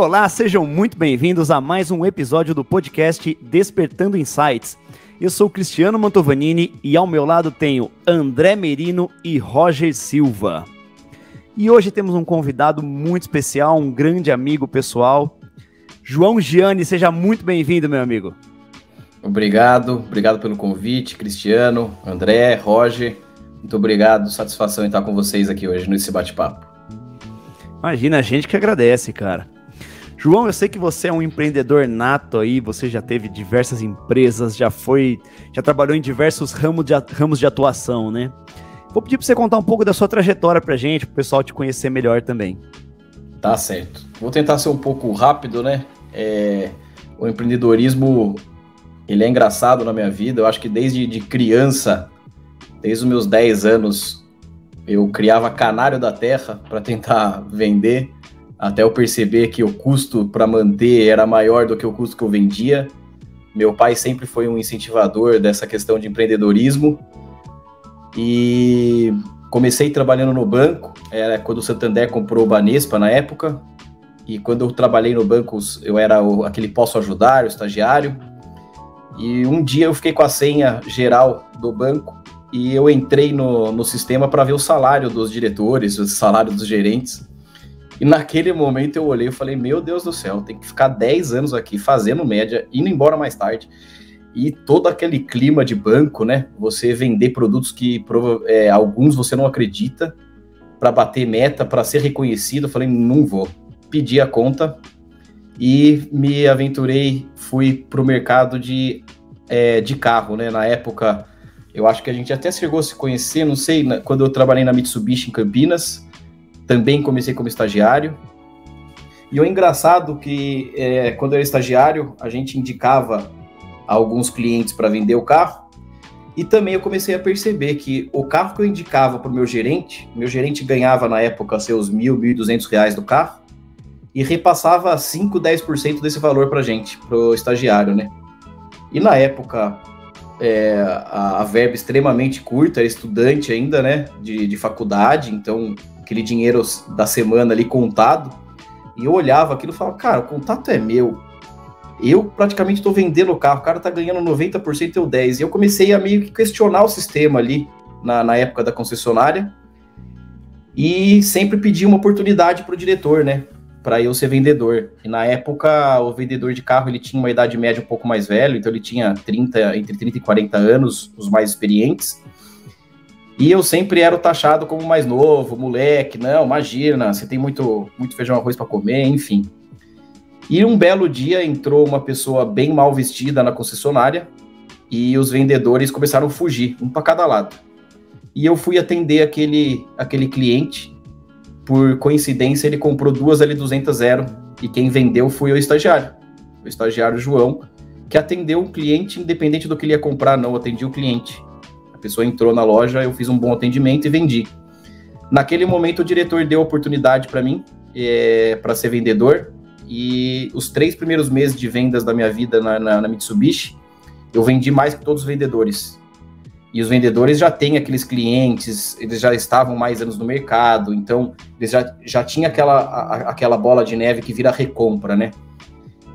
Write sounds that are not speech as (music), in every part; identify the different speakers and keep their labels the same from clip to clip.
Speaker 1: Olá, sejam muito bem-vindos a mais um episódio do podcast Despertando Insights. Eu sou Cristiano Mantovanini e ao meu lado tenho André Merino e Roger Silva. E hoje temos um convidado muito especial, um grande amigo pessoal, João Gianni. Seja muito bem-vindo, meu amigo.
Speaker 2: Obrigado, obrigado pelo convite, Cristiano, André, Roger. Muito obrigado, satisfação em estar com vocês aqui hoje nesse bate-papo.
Speaker 1: Imagina, a gente que agradece, cara. João, eu sei que você é um empreendedor nato aí, você já teve diversas empresas, já foi, já trabalhou em diversos ramos de, ramos de atuação, né? Vou pedir para você contar um pouco da sua trajetória para gente, para o pessoal te conhecer melhor também.
Speaker 2: Tá certo. Vou tentar ser um pouco rápido, né? É, o empreendedorismo, ele é engraçado na minha vida. Eu acho que desde de criança, desde os meus 10 anos, eu criava canário da terra para tentar (laughs) vender até eu perceber que o custo para manter era maior do que o custo que eu vendia. Meu pai sempre foi um incentivador dessa questão de empreendedorismo e comecei trabalhando no banco, era quando o Santander comprou o Banespa na época, e quando eu trabalhei no banco, eu era o, aquele posso ajudar, o estagiário, e um dia eu fiquei com a senha geral do banco e eu entrei no, no sistema para ver o salário dos diretores, o salário dos gerentes. E naquele momento eu olhei e falei: Meu Deus do céu, tem que ficar 10 anos aqui fazendo média, indo embora mais tarde. E todo aquele clima de banco, né? Você vender produtos que é, alguns você não acredita, para bater meta, para ser reconhecido. Eu falei: Não vou. Pedi a conta e me aventurei, fui para o mercado de, é, de carro, né? Na época, eu acho que a gente até chegou a se conhecer, não sei, quando eu trabalhei na Mitsubishi em Campinas também comecei como estagiário. E o engraçado que é, quando eu era estagiário, a gente indicava alguns clientes para vender o carro. E também eu comecei a perceber que o carro que eu indicava para o meu gerente, meu gerente ganhava na época seus mil, mil duzentos reais do carro e repassava 5, 10% desse valor para gente, para o estagiário, né? E na época, é, a, a verba extremamente curta, era estudante ainda, né, de, de faculdade, então aquele dinheiro da semana ali contado, e eu olhava aquilo e falava, cara, o contato é meu. Eu praticamente estou vendendo o carro, o cara tá ganhando 90%, eu 10%. E eu comecei a meio que questionar o sistema ali na, na época da concessionária. E sempre pedi uma oportunidade para o diretor, né? Para eu ser vendedor. E na época, o vendedor de carro ele tinha uma idade média um pouco mais velho, então ele tinha 30, entre 30 e 40 anos, os mais experientes. E eu sempre era taxado como mais novo, moleque, não, imagina, você tem muito, muito feijão arroz para comer, enfim. E um belo dia entrou uma pessoa bem mal vestida na concessionária e os vendedores começaram a fugir, um para cada lado. E eu fui atender aquele, aquele cliente. Por coincidência, ele comprou duas L200 zero e quem vendeu foi o estagiário, o estagiário João, que atendeu o cliente independente do que ele ia comprar, não, atendi o cliente pessoa entrou na loja, eu fiz um bom atendimento e vendi. Naquele momento, o diretor deu oportunidade para mim é, para ser vendedor. E os três primeiros meses de vendas da minha vida na, na, na, Mitsubishi, eu vendi mais que todos os vendedores. E os vendedores já têm aqueles clientes, eles já estavam mais anos no mercado, então eles já, já tinham aquela, a, aquela bola de neve que vira recompra, né?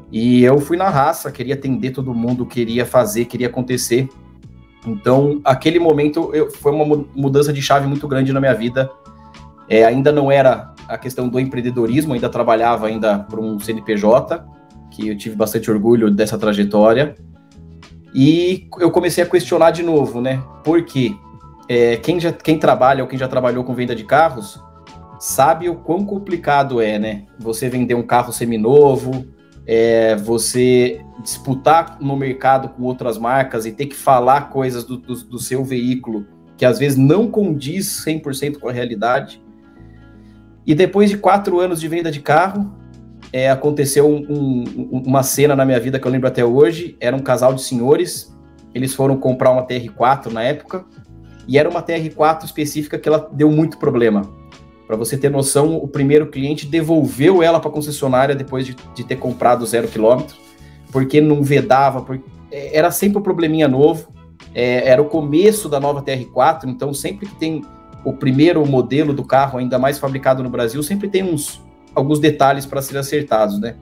Speaker 2: E eu fui na raça, queria atender todo mundo, queria fazer, queria acontecer. Então, aquele momento eu, foi uma mudança de chave muito grande na minha vida. É, ainda não era a questão do empreendedorismo, ainda trabalhava ainda para um CNPJ, que eu tive bastante orgulho dessa trajetória. E eu comecei a questionar de novo, né? Porque é, quem, já, quem trabalha ou quem já trabalhou com venda de carros sabe o quão complicado é, né? Você vender um carro seminovo, é, você disputar no mercado com outras marcas e ter que falar coisas do, do, do seu veículo que às vezes não condiz 100% com a realidade. E depois de quatro anos de venda de carro, é, aconteceu um, um, uma cena na minha vida que eu lembro até hoje. Era um casal de senhores, eles foram comprar uma TR4 na época, e era uma TR4 específica que ela deu muito problema. Para você ter noção, o primeiro cliente devolveu ela para a concessionária depois de, de, ter comprado zero quilômetro, porque não vedava, porque é, era sempre um probleminha novo, é, era o começo da nova TR4, então sempre que tem o primeiro modelo do carro, ainda mais fabricado no Brasil, sempre tem uns, alguns detalhes para serem acertados, né?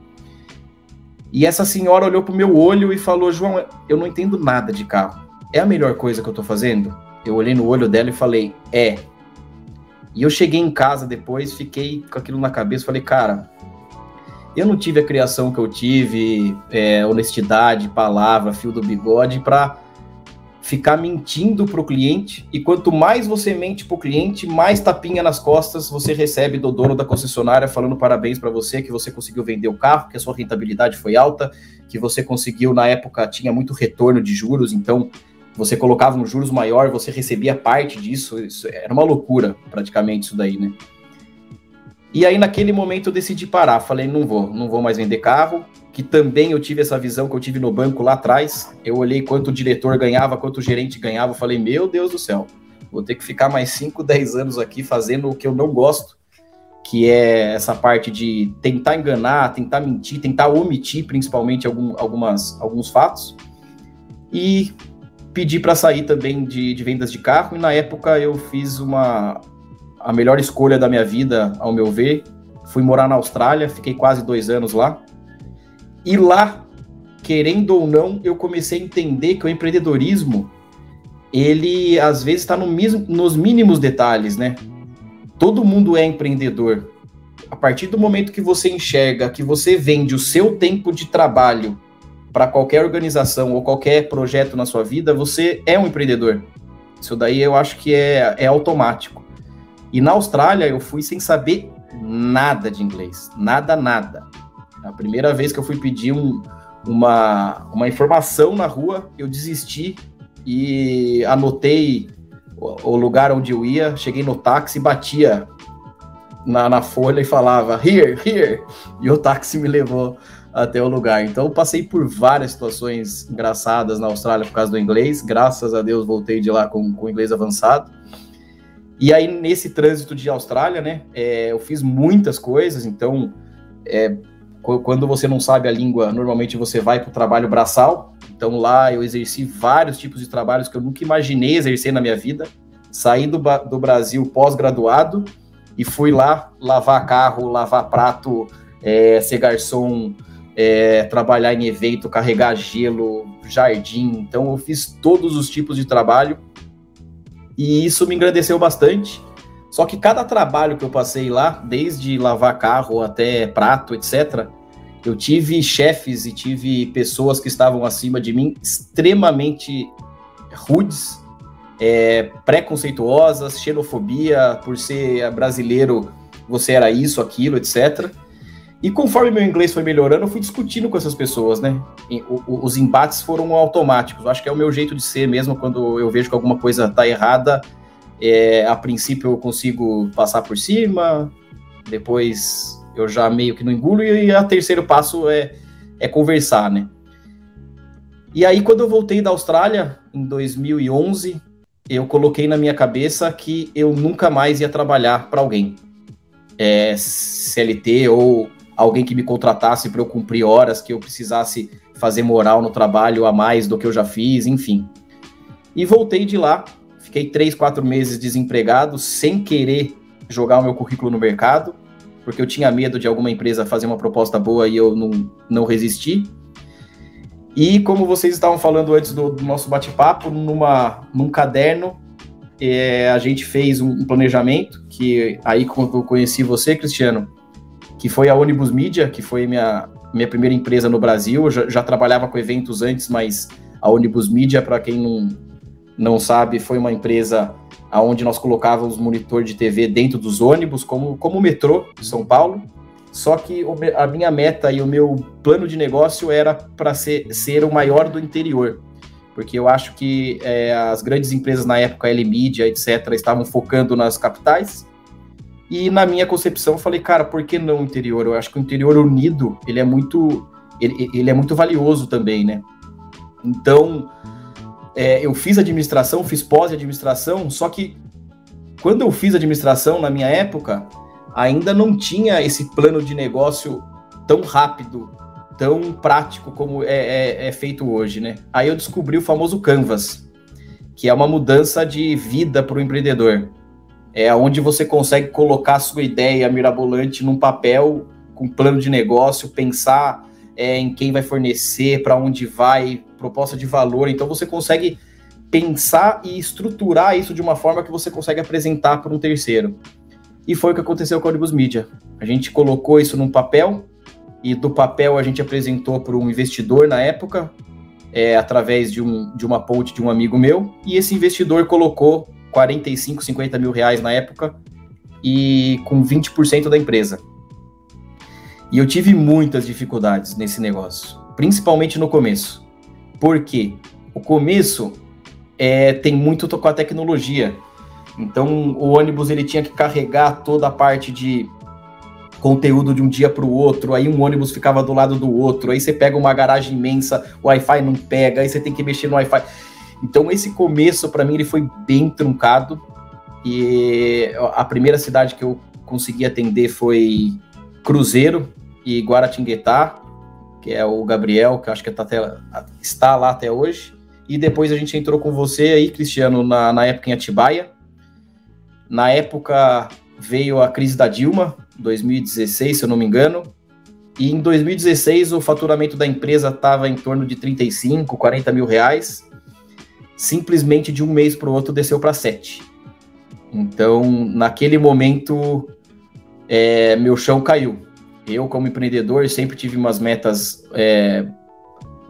Speaker 2: E essa senhora olhou pro meu olho e falou: João, eu não entendo nada de carro. É a melhor coisa que eu tô fazendo? Eu olhei no olho dela e falei: É. E eu cheguei em casa depois, fiquei com aquilo na cabeça, falei: Cara, eu não tive a criação que eu tive, é, honestidade, palavra, fio do bigode, para ficar mentindo para o cliente. E quanto mais você mente para o cliente, mais tapinha nas costas você recebe do dono da concessionária falando parabéns para você, que você conseguiu vender o carro, que a sua rentabilidade foi alta, que você conseguiu, na época, tinha muito retorno de juros, então você colocava um juros maior, você recebia parte disso. Isso era uma loucura, praticamente, isso daí, né? E aí, naquele momento, eu decidi parar. Falei, não vou, não vou mais vender carro. Que também eu tive essa visão que eu tive no banco lá atrás. Eu olhei quanto o diretor ganhava, quanto o gerente ganhava. Falei, meu Deus do céu, vou ter que ficar mais 5, 10 (laughs) anos aqui fazendo o que eu não gosto, que é essa parte de tentar enganar, tentar mentir, tentar omitir principalmente algum, algumas, alguns fatos. E pedi para sair também de, de vendas de carro. E na época eu fiz uma, a melhor escolha da minha vida, ao meu ver. Fui morar na Austrália, fiquei quase dois anos lá. E lá, querendo ou não, eu comecei a entender que o empreendedorismo, ele às vezes está no nos mínimos detalhes, né? Todo mundo é empreendedor. A partir do momento que você enxerga que você vende o seu tempo de trabalho para qualquer organização ou qualquer projeto na sua vida, você é um empreendedor. Isso daí eu acho que é, é automático. E na Austrália eu fui sem saber nada de inglês, nada, nada. A primeira vez que eu fui pedir um, uma, uma informação na rua, eu desisti e anotei o, o lugar onde eu ia, cheguei no táxi, batia na, na folha e falava here, here, e o táxi me levou até o lugar. Então, eu passei por várias situações engraçadas na Austrália por causa do inglês. Graças a Deus, voltei de lá com, com inglês avançado. E aí, nesse trânsito de Austrália, né, é, eu fiz muitas coisas, então, é, quando você não sabe a língua, normalmente você vai para o trabalho braçal. Então, lá eu exerci vários tipos de trabalhos que eu nunca imaginei exercer na minha vida. Saí do, do Brasil pós-graduado e fui lá lavar carro, lavar prato, é, ser garçom, é, trabalhar em evento, carregar gelo, jardim. Então, eu fiz todos os tipos de trabalho e isso me engrandeceu bastante. Só que cada trabalho que eu passei lá, desde lavar carro até prato, etc., eu tive chefes e tive pessoas que estavam acima de mim extremamente rudes, é, preconceituosas, xenofobia, por ser brasileiro, você era isso, aquilo, etc. E conforme meu inglês foi melhorando, eu fui discutindo com essas pessoas, né? Os embates foram automáticos. Eu acho que é o meu jeito de ser mesmo quando eu vejo que alguma coisa tá errada. É, a princípio eu consigo passar por cima, depois eu já meio que não engulo, e o terceiro passo é, é conversar, né? E aí, quando eu voltei da Austrália, em 2011, eu coloquei na minha cabeça que eu nunca mais ia trabalhar para alguém. É, CLT ou alguém que me contratasse para eu cumprir horas que eu precisasse fazer moral no trabalho a mais do que eu já fiz, enfim. E voltei de lá, fiquei três, quatro meses desempregado, sem querer jogar o meu currículo no mercado, porque eu tinha medo de alguma empresa fazer uma proposta boa e eu não, não resisti. E como vocês estavam falando antes do, do nosso bate-papo, numa, num caderno, é, a gente fez um, um planejamento, que aí quando eu conheci você, Cristiano, que foi a Ônibus Media, que foi minha, minha primeira empresa no Brasil. Eu já, já trabalhava com eventos antes, mas a Ônibus Media, para quem não, não sabe, foi uma empresa onde nós colocávamos monitor de TV dentro dos ônibus, como, como o metrô de São Paulo. Só que a minha meta e o meu plano de negócio era para ser, ser o maior do interior. Porque eu acho que é, as grandes empresas na época, L Media, etc., estavam focando nas capitais e na minha concepção, eu falei, cara, por que não o interior? Eu acho que o interior unido, ele é muito, ele, ele é muito valioso também, né? Então, é, eu fiz administração, fiz pós-administração, só que quando eu fiz administração, na minha época, ainda não tinha esse plano de negócio tão rápido, tão prático como é, é, é feito hoje, né? Aí eu descobri o famoso Canvas, que é uma mudança de vida para o empreendedor é onde você consegue colocar a sua ideia mirabolante num papel com plano de negócio, pensar é, em quem vai fornecer, para onde vai, proposta de valor. Então você consegue pensar e estruturar isso de uma forma que você consegue apresentar para um terceiro. E foi o que aconteceu com a Oribus Media. A gente colocou isso num papel e do papel a gente apresentou para um investidor na época, é, através de, um, de uma ponte de um amigo meu, e esse investidor colocou 45, 50 mil reais na época e com 20% da empresa. E eu tive muitas dificuldades nesse negócio, principalmente no começo. Porque o começo é, tem muito com a tecnologia. Então o ônibus ele tinha que carregar toda a parte de conteúdo de um dia para o outro, aí um ônibus ficava do lado do outro, aí você pega uma garagem imensa, o Wi-Fi não pega, aí você tem que mexer no Wi-Fi. Então esse começo para mim ele foi bem truncado e a primeira cidade que eu consegui atender foi Cruzeiro e Guaratinguetá, que é o Gabriel, que acho que tá até, está lá até hoje. E depois a gente entrou com você aí, Cristiano, na, na época em Atibaia. Na época veio a crise da Dilma, 2016, se eu não me engano. E em 2016 o faturamento da empresa estava em torno de 35, 40 mil reais simplesmente de um mês para o outro desceu para sete. Então, naquele momento, é, meu chão caiu. Eu, como empreendedor, sempre tive umas metas é,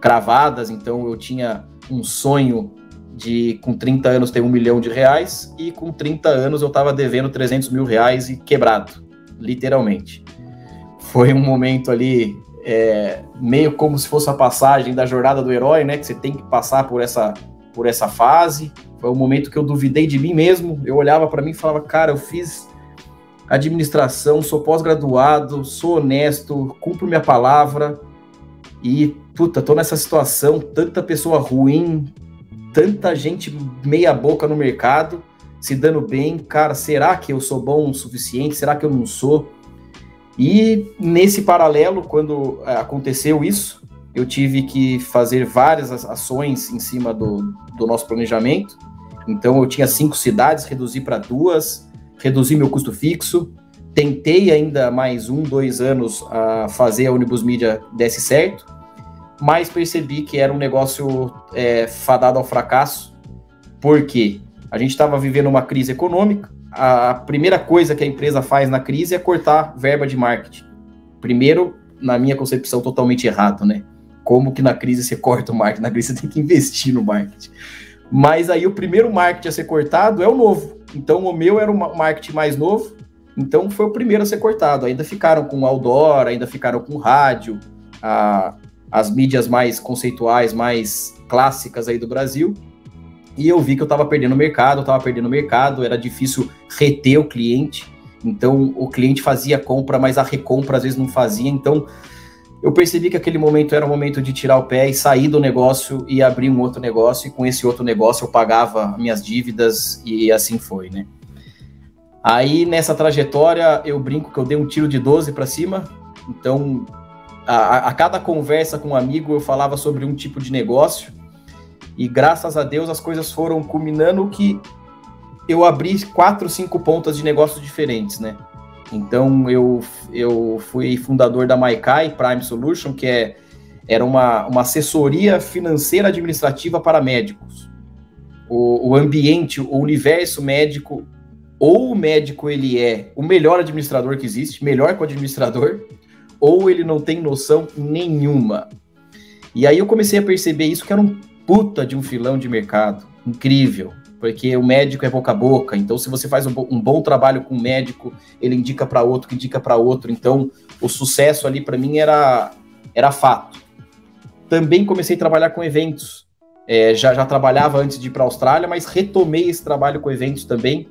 Speaker 2: cravadas, então eu tinha um sonho de, com 30 anos, ter um milhão de reais, e com 30 anos eu estava devendo 300 mil reais e quebrado, literalmente. Foi um momento ali, é, meio como se fosse a passagem da jornada do herói, né? Que você tem que passar por essa por essa fase. Foi o momento que eu duvidei de mim mesmo. Eu olhava para mim e falava, cara, eu fiz administração, sou pós-graduado, sou honesto, cumpro minha palavra. E, puta, tô nessa situação, tanta pessoa ruim, tanta gente meia boca no mercado, se dando bem. Cara, será que eu sou bom o suficiente? Será que eu não sou? E nesse paralelo, quando é, aconteceu isso, eu tive que fazer várias ações em cima do, do nosso planejamento. Então, eu tinha cinco cidades, reduzi para duas, reduzi meu custo fixo. Tentei ainda mais um, dois anos a fazer a Unibus Media desse certo, mas percebi que era um negócio é, fadado ao fracasso, porque a gente estava vivendo uma crise econômica. A primeira coisa que a empresa faz na crise é cortar verba de marketing. Primeiro, na minha concepção, totalmente errado, né? Como que na crise você corta o marketing, na crise você tem que investir no marketing. Mas aí o primeiro marketing a ser cortado é o novo. Então o meu era o marketing mais novo, então foi o primeiro a ser cortado. Ainda ficaram com outdoor, ainda ficaram com rádio, a, as mídias mais conceituais, mais clássicas aí do Brasil. E eu vi que eu estava perdendo mercado, estava perdendo mercado, era difícil reter o cliente. Então o cliente fazia compra, mas a recompra às vezes não fazia. Então eu percebi que aquele momento era o momento de tirar o pé e sair do negócio e abrir um outro negócio, e com esse outro negócio eu pagava minhas dívidas e assim foi, né? Aí nessa trajetória eu brinco que eu dei um tiro de 12 para cima, então a, a, cada conversa com um amigo eu falava sobre um tipo de negócio e graças a Deus as coisas foram culminando que eu abri quatro, cinco pontas de negócios diferentes, né? Então eu, eu fui fundador da Maikai Prime Solution, que é, era uma, uma assessoria financeira administrativa para médicos. O, o ambiente, o universo médico, ou o médico ele é o melhor administrador que existe, melhor que o administrador, ou ele não tem noção nenhuma. E aí eu comecei a perceber isso que era um puta de um filão de mercado, incrível porque o médico é boca a boca. Então, se você faz um, um bom trabalho com o médico, ele indica para outro, que indica para outro. Então, o sucesso ali para mim era, era fato. Também comecei a trabalhar com eventos. É, já, já trabalhava antes de ir para a Austrália, mas retomei esse trabalho com eventos também.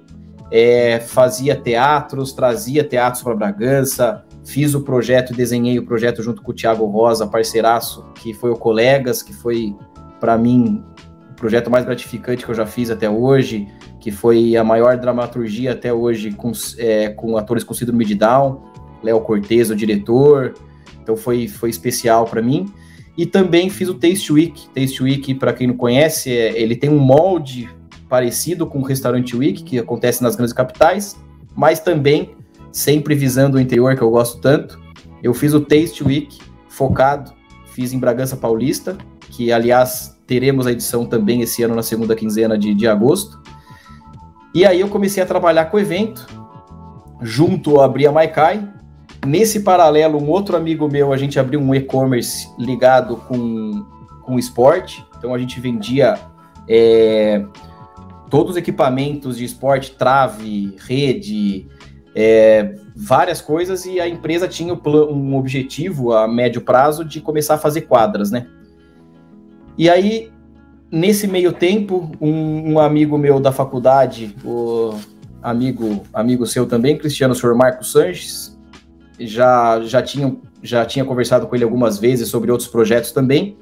Speaker 2: É, fazia teatros, trazia teatros para Bragança, fiz o projeto, desenhei o projeto junto com o Thiago Rosa, parceiraço, que foi o Colegas, que foi para mim projeto mais gratificante que eu já fiz até hoje, que foi a maior dramaturgia até hoje com, é, com atores com síndrome de Down, Léo Cortez, o diretor, então foi, foi especial para mim. E também fiz o Taste Week. Taste Week, para quem não conhece, é, ele tem um molde parecido com o Restaurante Week, que acontece nas grandes capitais, mas também, sempre visando o interior, que eu gosto tanto, eu fiz o Taste Week, focado, fiz em Bragança Paulista, que, aliás, teremos a edição também esse ano na segunda quinzena de, de agosto. E aí eu comecei a trabalhar com o evento, junto a Bria Maikai. Nesse paralelo, um outro amigo meu, a gente abriu um e-commerce ligado com, com esporte. Então a gente vendia é, todos os equipamentos de esporte, trave, rede, é, várias coisas, e a empresa tinha um objetivo a médio prazo de começar a fazer quadras, né? E aí, nesse meio tempo, um, um amigo meu da faculdade, o amigo, amigo seu também, Cristiano Senhor Marcos Sanches, já, já, tinha, já tinha conversado com ele algumas vezes sobre outros projetos também.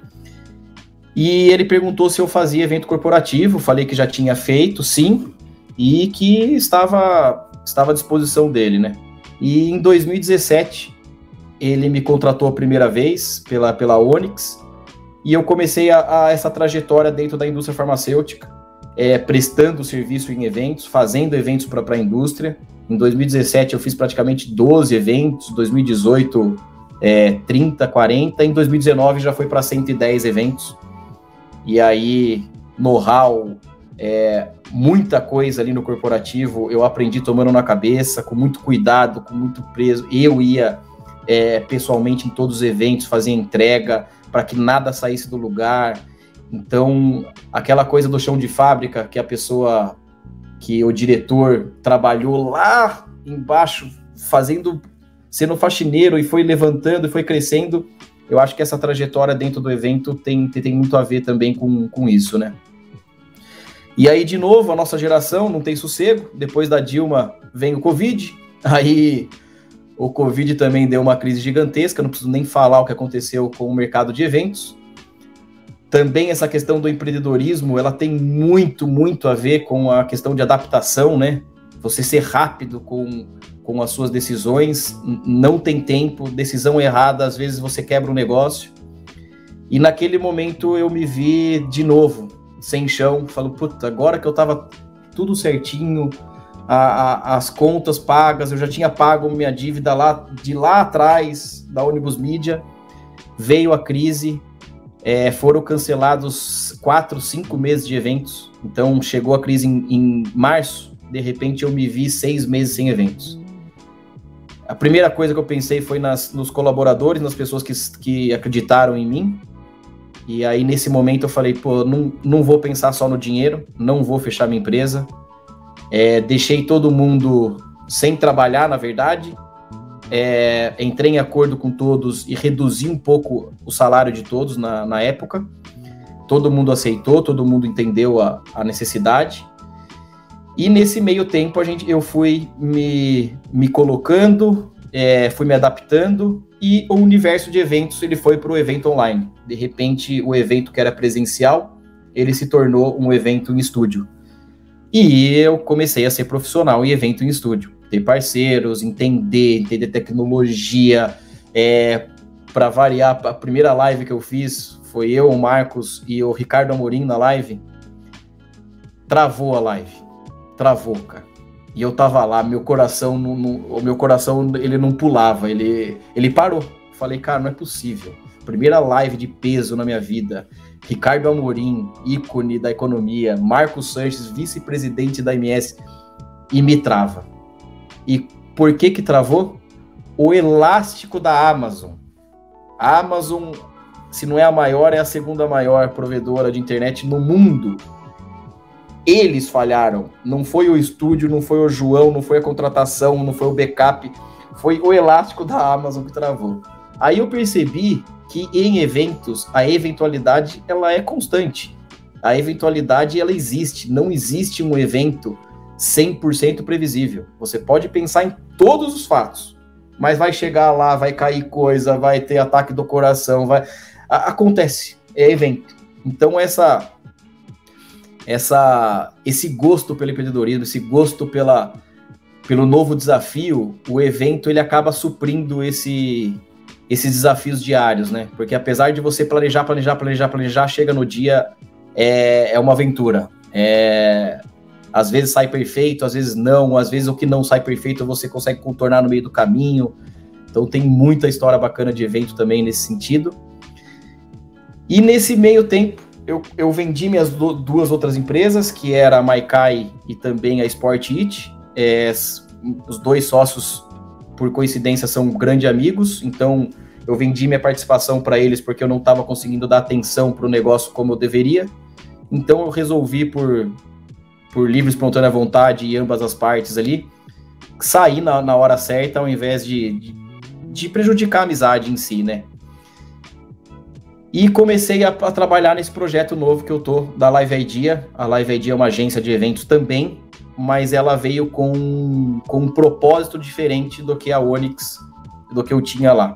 Speaker 2: E ele perguntou se eu fazia evento corporativo, falei que já tinha feito, sim, e que estava, estava à disposição dele, né? E em 2017, ele me contratou a primeira vez pela, pela Onyx, e eu comecei a, a essa trajetória dentro da indústria farmacêutica, é, prestando serviço em eventos, fazendo eventos para a indústria. Em 2017 eu fiz praticamente 12 eventos, 2018 é, 30, 40, em 2019 já foi para 110 eventos. E aí, know-how, é, muita coisa ali no corporativo eu aprendi tomando na cabeça, com muito cuidado, com muito preso. Eu ia é, pessoalmente em todos os eventos, fazia entrega para que nada saísse do lugar. Então, aquela coisa do chão de fábrica que a pessoa, que o diretor trabalhou lá embaixo, fazendo, sendo faxineiro e foi levantando e foi crescendo, eu acho que essa trajetória dentro do evento tem, tem muito a ver também com, com isso, né? E aí, de novo, a nossa geração não tem sossego. Depois da Dilma vem o Covid. Aí o Covid também deu uma crise gigantesca. Não preciso nem falar o que aconteceu com o mercado de eventos. Também essa questão do empreendedorismo, ela tem muito, muito a ver com a questão de adaptação, né? Você ser rápido com com as suas decisões, não tem tempo, decisão errada, às vezes você quebra um negócio. E naquele momento eu me vi de novo, sem chão, falo, puta, agora que eu tava tudo certinho, a, a, as contas pagas, eu já tinha pago minha dívida lá de lá atrás da Ônibus Mídia, veio a crise, é, foram cancelados quatro, cinco meses de eventos, então chegou a crise em, em março, de repente eu me vi seis meses sem eventos. A primeira coisa que eu pensei foi nas, nos colaboradores, nas pessoas que, que acreditaram em mim. E aí, nesse momento, eu falei, pô, não, não vou pensar só no dinheiro, não vou fechar minha empresa. É, deixei todo mundo sem trabalhar, na verdade. É, entrei em acordo com todos e reduzi um pouco o salário de todos na, na época. Todo mundo aceitou, todo mundo entendeu a, a necessidade. E nesse meio tempo a gente, eu fui me, me colocando, é, fui me adaptando e o universo de eventos ele foi para o evento online. De repente o evento que era presencial ele se tornou um evento em estúdio. E eu comecei a ser profissional em evento em estúdio, ter parceiros, entender, entender tecnologia. É, para variar, a primeira live que eu fiz foi eu, o Marcos e o Ricardo Amorim na live. Travou a live travou, cara. E eu tava lá, meu coração, não, não, o meu coração, ele não pulava, ele, ele parou. Falei, cara, não é possível. Primeira live de peso na minha vida. Ricardo Amorim, ícone da economia. Marcos Sanches, vice-presidente da MS. E me trava. E por que que travou? O elástico da Amazon. A Amazon, se não é a maior, é a segunda maior provedora de internet no mundo eles falharam. Não foi o estúdio, não foi o João, não foi a contratação, não foi o backup, foi o elástico da Amazon que travou. Aí eu percebi que em eventos a eventualidade ela é constante. A eventualidade ela existe, não existe um evento 100% previsível. Você pode pensar em todos os fatos, mas vai chegar lá, vai cair coisa, vai ter ataque do coração, vai acontece, é evento. Então essa essa, esse gosto pelo empreendedorismo, esse gosto pela, pelo novo desafio, o evento ele acaba suprindo esse, esses desafios diários, né? Porque apesar de você planejar, planejar, planejar, planejar, chega no dia, é, é uma aventura. É, às vezes sai perfeito, às vezes não, às vezes o que não sai perfeito você consegue contornar no meio do caminho. Então tem muita história bacana de evento também nesse sentido. E nesse meio tempo, eu, eu vendi minhas duas outras empresas, que era a Maikai e também a Sport It. É, os dois sócios, por coincidência, são grandes amigos, então eu vendi minha participação para eles porque eu não estava conseguindo dar atenção para o negócio como eu deveria. Então eu resolvi, por, por livre espontânea vontade e ambas as partes ali, sair na, na hora certa ao invés de, de, de, prejudicar a amizade em si, né? E comecei a, a, trabalhar nesse projeto novo que eu tô da Live Idea. A Live Idea é uma agência de eventos também, mas ela veio com, com um propósito diferente do que a Onyx, do que eu tinha lá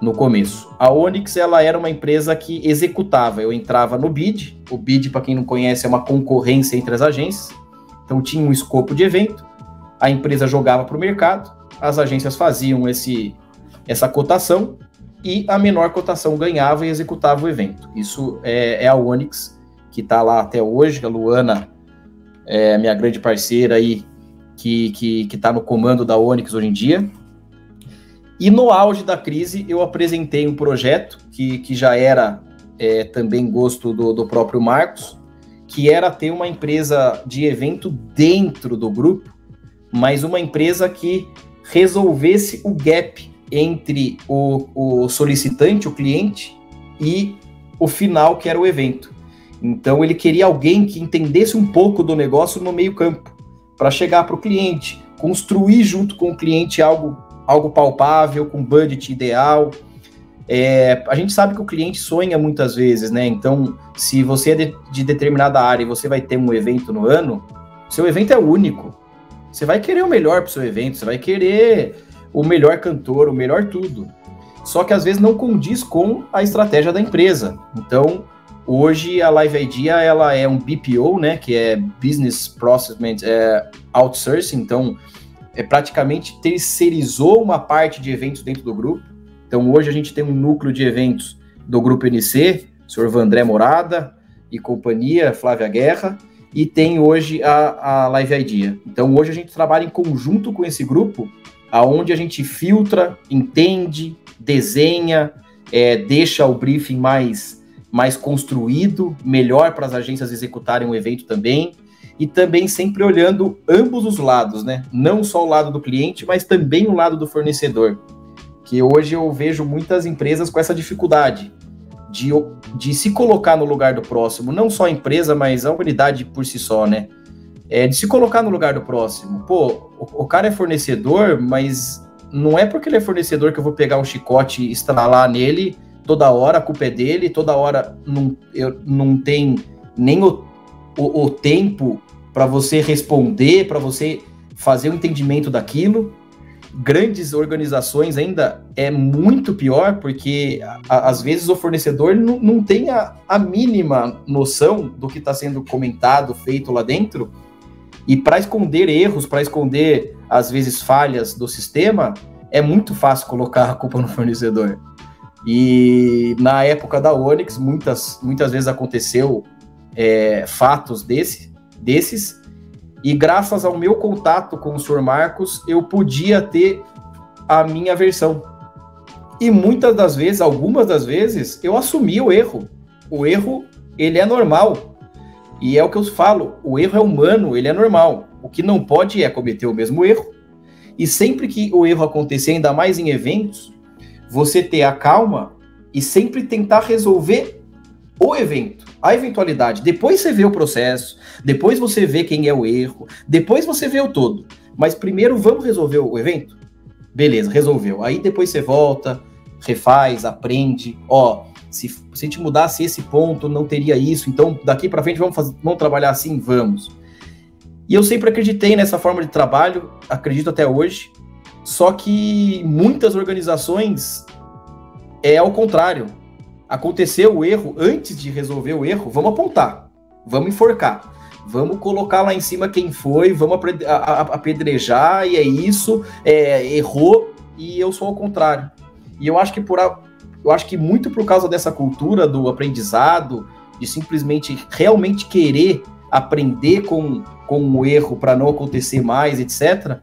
Speaker 2: no começo. A Onyx ela era uma empresa que executava. Eu entrava no bid. O bid, para quem não conhece, é uma concorrência entre as agências. Então tinha um escopo de evento. A empresa jogava para o mercado. As agências faziam esse essa cotação e a menor cotação ganhava e executava o evento. Isso é, é a Onyx que está lá até hoje. A Luana é minha grande parceira aí que que está no comando da Onyx hoje em dia. E no auge da crise, eu apresentei um projeto que, que já era é, também gosto do, do próprio Marcos, que era ter uma empresa de evento dentro do grupo, mas uma empresa que resolvesse o gap entre o, o solicitante, o cliente, e o final, que era o evento. Então ele queria alguém que entendesse um pouco do negócio no meio campo, para chegar para o cliente, construir junto com o cliente algo algo palpável, com budget ideal. É, a gente sabe que o cliente sonha muitas vezes, né? Então, se você é de, de, determinada área e você vai ter um evento no ano, seu evento é único. Você vai querer o melhor para seu evento, você vai querer o melhor cantor, o melhor tudo. Só que às vezes não condiz com a estratégia da empresa. Então, hoje a Live Idea ela é um BPO, né? Que é Business Process é, Outsourcing. Então, é, praticamente terceirizou uma parte de eventos dentro do grupo. Então hoje a gente tem um núcleo de eventos do grupo NC, o senhor Vandré Morada e companhia, Flávia Guerra, e tem hoje a, a Live Idea. Então hoje a gente trabalha em conjunto com esse grupo, aonde a gente filtra, entende, desenha, é, deixa o briefing mais, mais construído, melhor para as agências executarem o evento também e também sempre olhando ambos os lados, né? Não só o lado do cliente, mas também o lado do fornecedor. Que hoje eu vejo muitas empresas com essa dificuldade de, de se colocar no lugar do próximo, não só a empresa, mas a unidade por si só, né? É de se colocar no lugar do próximo. Pô, o, o cara é fornecedor, mas não é porque ele é fornecedor que eu vou pegar um chicote e instalar nele toda hora, a culpa é dele, toda hora não, eu, não tem nem o, o, o tempo para você responder, para você fazer o um entendimento daquilo. Grandes organizações ainda é muito pior, porque a, às vezes o fornecedor não, tem a, a mínima noção do que está sendo comentado, feito lá dentro. E para esconder erros, para esconder, às vezes, falhas do sistema, é muito fácil colocar a culpa no fornecedor. E na época da Onyx, muitas, muitas vezes aconteceu é, fatos desse, desses, e graças ao meu contato com o Sr. Marcos, eu podia ter a minha versão. E muitas das vezes, algumas das vezes, eu assumi o erro. O erro, ele é normal. E é o que eu falo, o erro é humano, ele é normal. O que não pode é cometer o mesmo erro. E sempre que o erro acontecer, ainda mais em eventos, você ter a calma e sempre tentar resolver o evento, a eventualidade. Depois você vê o processo, depois você vê quem é o erro, depois você vê o todo. Mas primeiro vamos resolver o evento? Beleza, resolveu. Aí depois você volta, refaz, aprende. Ó, se, se a gente mudasse esse ponto, não teria isso. Então daqui para frente vamos, fazer, vamos trabalhar assim? Vamos. E eu sempre acreditei nessa forma de trabalho, acredito até hoje. Só que muitas organizações é ao contrário aconteceu o erro, antes de resolver o erro, vamos apontar, vamos enforcar, vamos colocar lá em cima quem foi, vamos apedrejar, e é isso, é, errou, e eu sou ao contrário. E eu acho que por a, eu acho que muito por causa dessa cultura do aprendizado, de simplesmente realmente querer aprender com, com o erro para não acontecer mais, etc.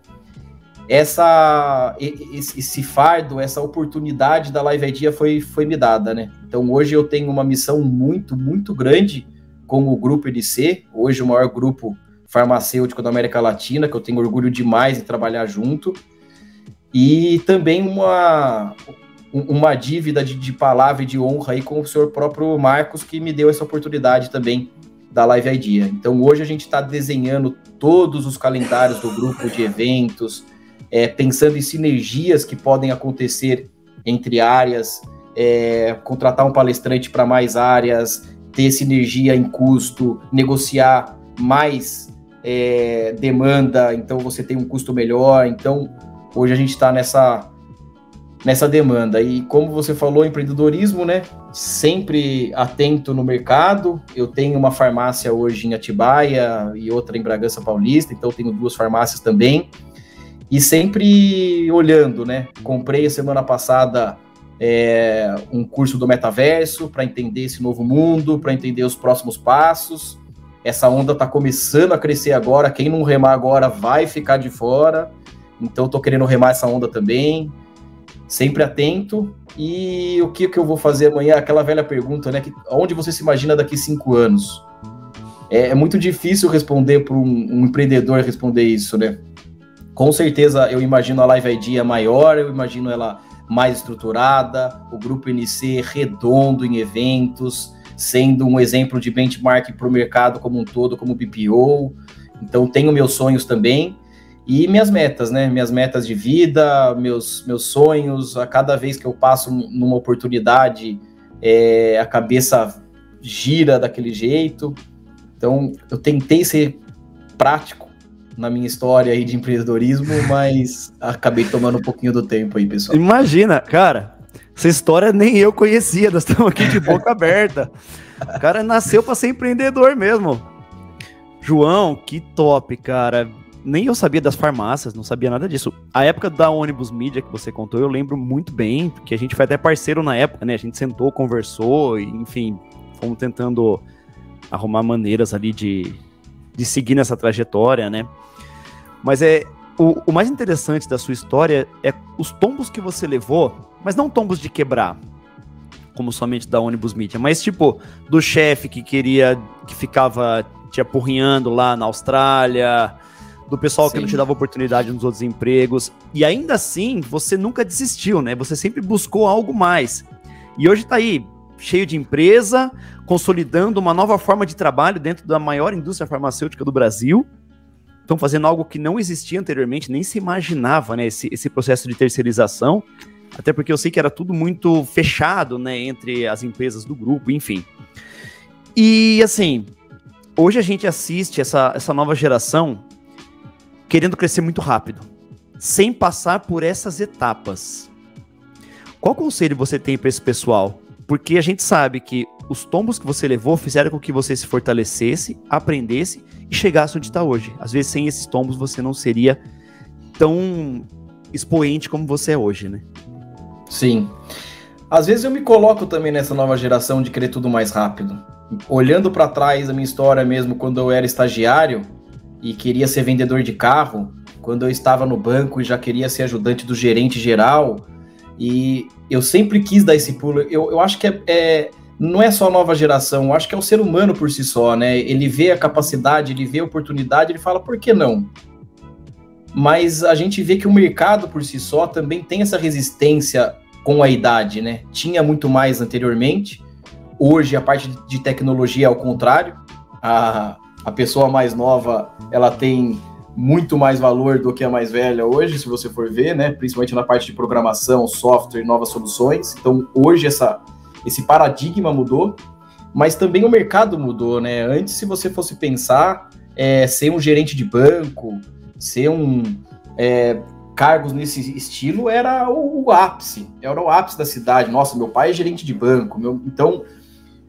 Speaker 2: Essa, esse fardo, essa oportunidade da Live Idea foi, foi me dada, né? Então hoje eu tenho uma missão muito, muito grande com o Grupo NC, hoje o maior grupo farmacêutico da América Latina, que eu tenho orgulho demais de trabalhar junto, e também uma, uma dívida de, de, palavra e de honra aí com o senhor próprio Marcos, que me deu essa oportunidade também da Live Idea. Então hoje a gente está desenhando todos os calendários do grupo de eventos, é, pensando em sinergias que podem acontecer entre áreas, é, contratar um palestrante para mais áreas, ter sinergia em custo, negociar mais é, demanda, então você tem um custo melhor. Então hoje a gente está nessa nessa demanda. E como você falou, empreendedorismo, né? Sempre atento no mercado. Eu tenho uma farmácia hoje em Atibaia e outra em Bragança Paulista, então tenho duas farmácias também. E sempre olhando, né? Comprei semana passada é, um curso do metaverso para entender esse novo mundo, para entender os próximos passos. Essa onda está começando a crescer agora. Quem não remar agora vai ficar de fora. Então, estou querendo remar essa onda também sempre atento. E o que, que eu vou fazer amanhã? Aquela velha pergunta, né? Que, onde você se imagina daqui cinco anos? É, é muito difícil responder para um, um, empreendedor responder isso, né? Com certeza eu imagino a Live ID maior, eu imagino ela mais estruturada, o grupo NC redondo em eventos, sendo um exemplo de benchmark para o mercado como um todo, como BPO. Então tenho meus sonhos também, e minhas metas, né? Minhas metas de vida, meus, meus sonhos. A cada vez que eu passo numa oportunidade, é, a cabeça gira daquele jeito. Então, eu tentei ser prático na minha história aí de empreendedorismo, mas acabei tomando um pouquinho do tempo aí, pessoal.
Speaker 1: Imagina, cara, essa história nem eu conhecia, nós estamos aqui de boca (laughs) aberta. O cara nasceu para ser empreendedor mesmo. João, que top, cara nem eu sabia das farmácias, não sabia nada disso. A época da ônibus mídia que você contou, eu lembro muito bem, porque a gente foi até parceiro na época, né? A gente sentou, conversou, e, enfim, fomos tentando arrumar maneiras ali de, de seguir nessa trajetória, né? Mas é o, o mais interessante da sua história é os tombos que você levou, mas não tombos de quebrar, como somente da ônibus mídia, mas tipo do chefe que queria que ficava te apurrinhando lá na Austrália, do pessoal Sim. que não te dava oportunidade nos outros empregos. E ainda assim, você nunca desistiu, né? Você sempre buscou algo mais. E hoje tá aí, cheio de empresa, consolidando uma nova forma de trabalho dentro da maior indústria farmacêutica do Brasil. Estão fazendo algo que não existia anteriormente, nem se imaginava, né? Esse, esse processo de terceirização. Até porque eu sei que era tudo muito fechado, né? Entre as empresas do grupo, enfim. E assim, hoje a gente assiste essa, essa nova geração querendo crescer muito rápido, sem passar por essas etapas. Qual conselho você tem para esse pessoal? Porque a gente sabe que os tombos que você levou fizeram com que você se fortalecesse, aprendesse e chegasse onde está hoje. Às vezes, sem esses tombos, você não seria tão expoente como você é hoje, né?
Speaker 2: Sim. Às vezes eu me coloco também nessa nova geração de querer tudo mais rápido. Olhando para trás a minha história mesmo, quando eu era estagiário, e queria ser vendedor de carro, quando eu estava no banco e já queria ser ajudante do gerente geral, e eu sempre quis dar esse pulo. Eu, eu acho que é, é não é só a nova geração, eu acho que é o ser humano por si só, né? Ele vê a capacidade, ele vê a oportunidade, ele fala, por que não? Mas a gente vê que o mercado por si só também tem essa resistência com a idade, né? Tinha muito mais anteriormente. Hoje a parte de tecnologia é ao contrário. A, a pessoa mais nova ela tem muito mais valor do que a mais velha hoje, se você for ver, né? Principalmente na parte de programação, software, novas soluções. Então, hoje essa, esse paradigma mudou, mas também o mercado mudou, né? Antes, se você fosse pensar, é, ser um gerente de banco, ser um é, cargos nesse estilo era o, o, ápice, era o ápice da cidade. Nossa, meu pai é gerente de banco, meu, então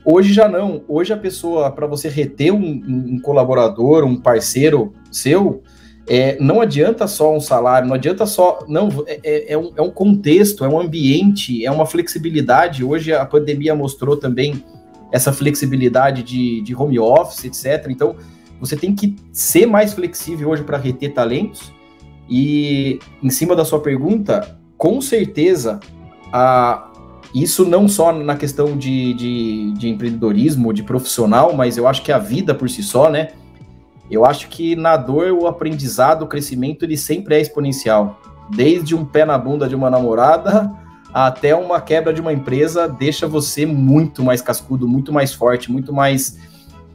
Speaker 2: Hoje já não. Hoje a pessoa, para você reter um, um, colaborador, um parceiro seu, é, não adianta só um salário, não adianta só. Não, é, é, é, um, é um contexto, é um ambiente, é uma flexibilidade. Hoje a pandemia mostrou também essa flexibilidade de, de home office, etc. Então, você tem que ser mais flexível hoje para reter talentos. E em cima da sua pergunta, com certeza, a, isso não só na questão de, de, de empreendedorismo, de profissional, mas eu acho que a vida por si só, né? Eu acho que na dor o aprendizado, o crescimento, ele sempre é exponencial. Desde um pé na bunda de uma namorada até uma quebra de uma empresa, deixa você muito mais cascudo, muito mais forte, muito mais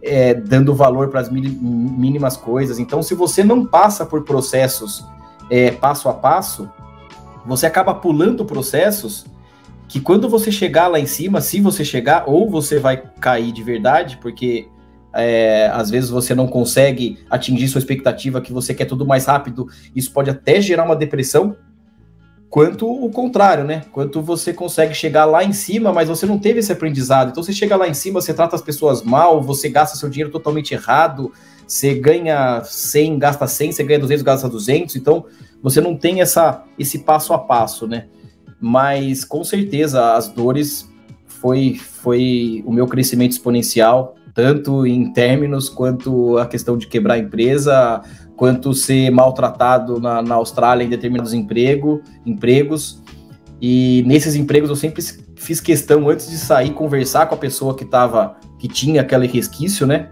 Speaker 2: é, dando valor para as mínimas coisas. Então, se você não passa por processos é, passo a passo, você acaba pulando processos que quando você chegar lá em cima, se você chegar, ou você vai cair de verdade, porque é, às vezes você não consegue atingir sua expectativa, que você quer tudo mais rápido, isso pode até gerar uma depressão, quanto o contrário, né? Quanto você consegue chegar lá em cima, mas você não teve esse aprendizado. Então você chega lá em cima, você trata as pessoas mal, você gasta seu dinheiro totalmente errado, você ganha 100, gasta 100, você ganha 200, gasta 200, então você não tem essa, esse passo a passo, né? mas com certeza as dores foi, foi o meu crescimento exponencial, tanto em términos quanto a questão de quebrar a empresa, quanto ser maltratado na, na Austrália em determinados emprego, empregos. E nesses empregos eu sempre fiz questão, antes de sair, conversar com a pessoa que tava, que tinha aquele resquício, né?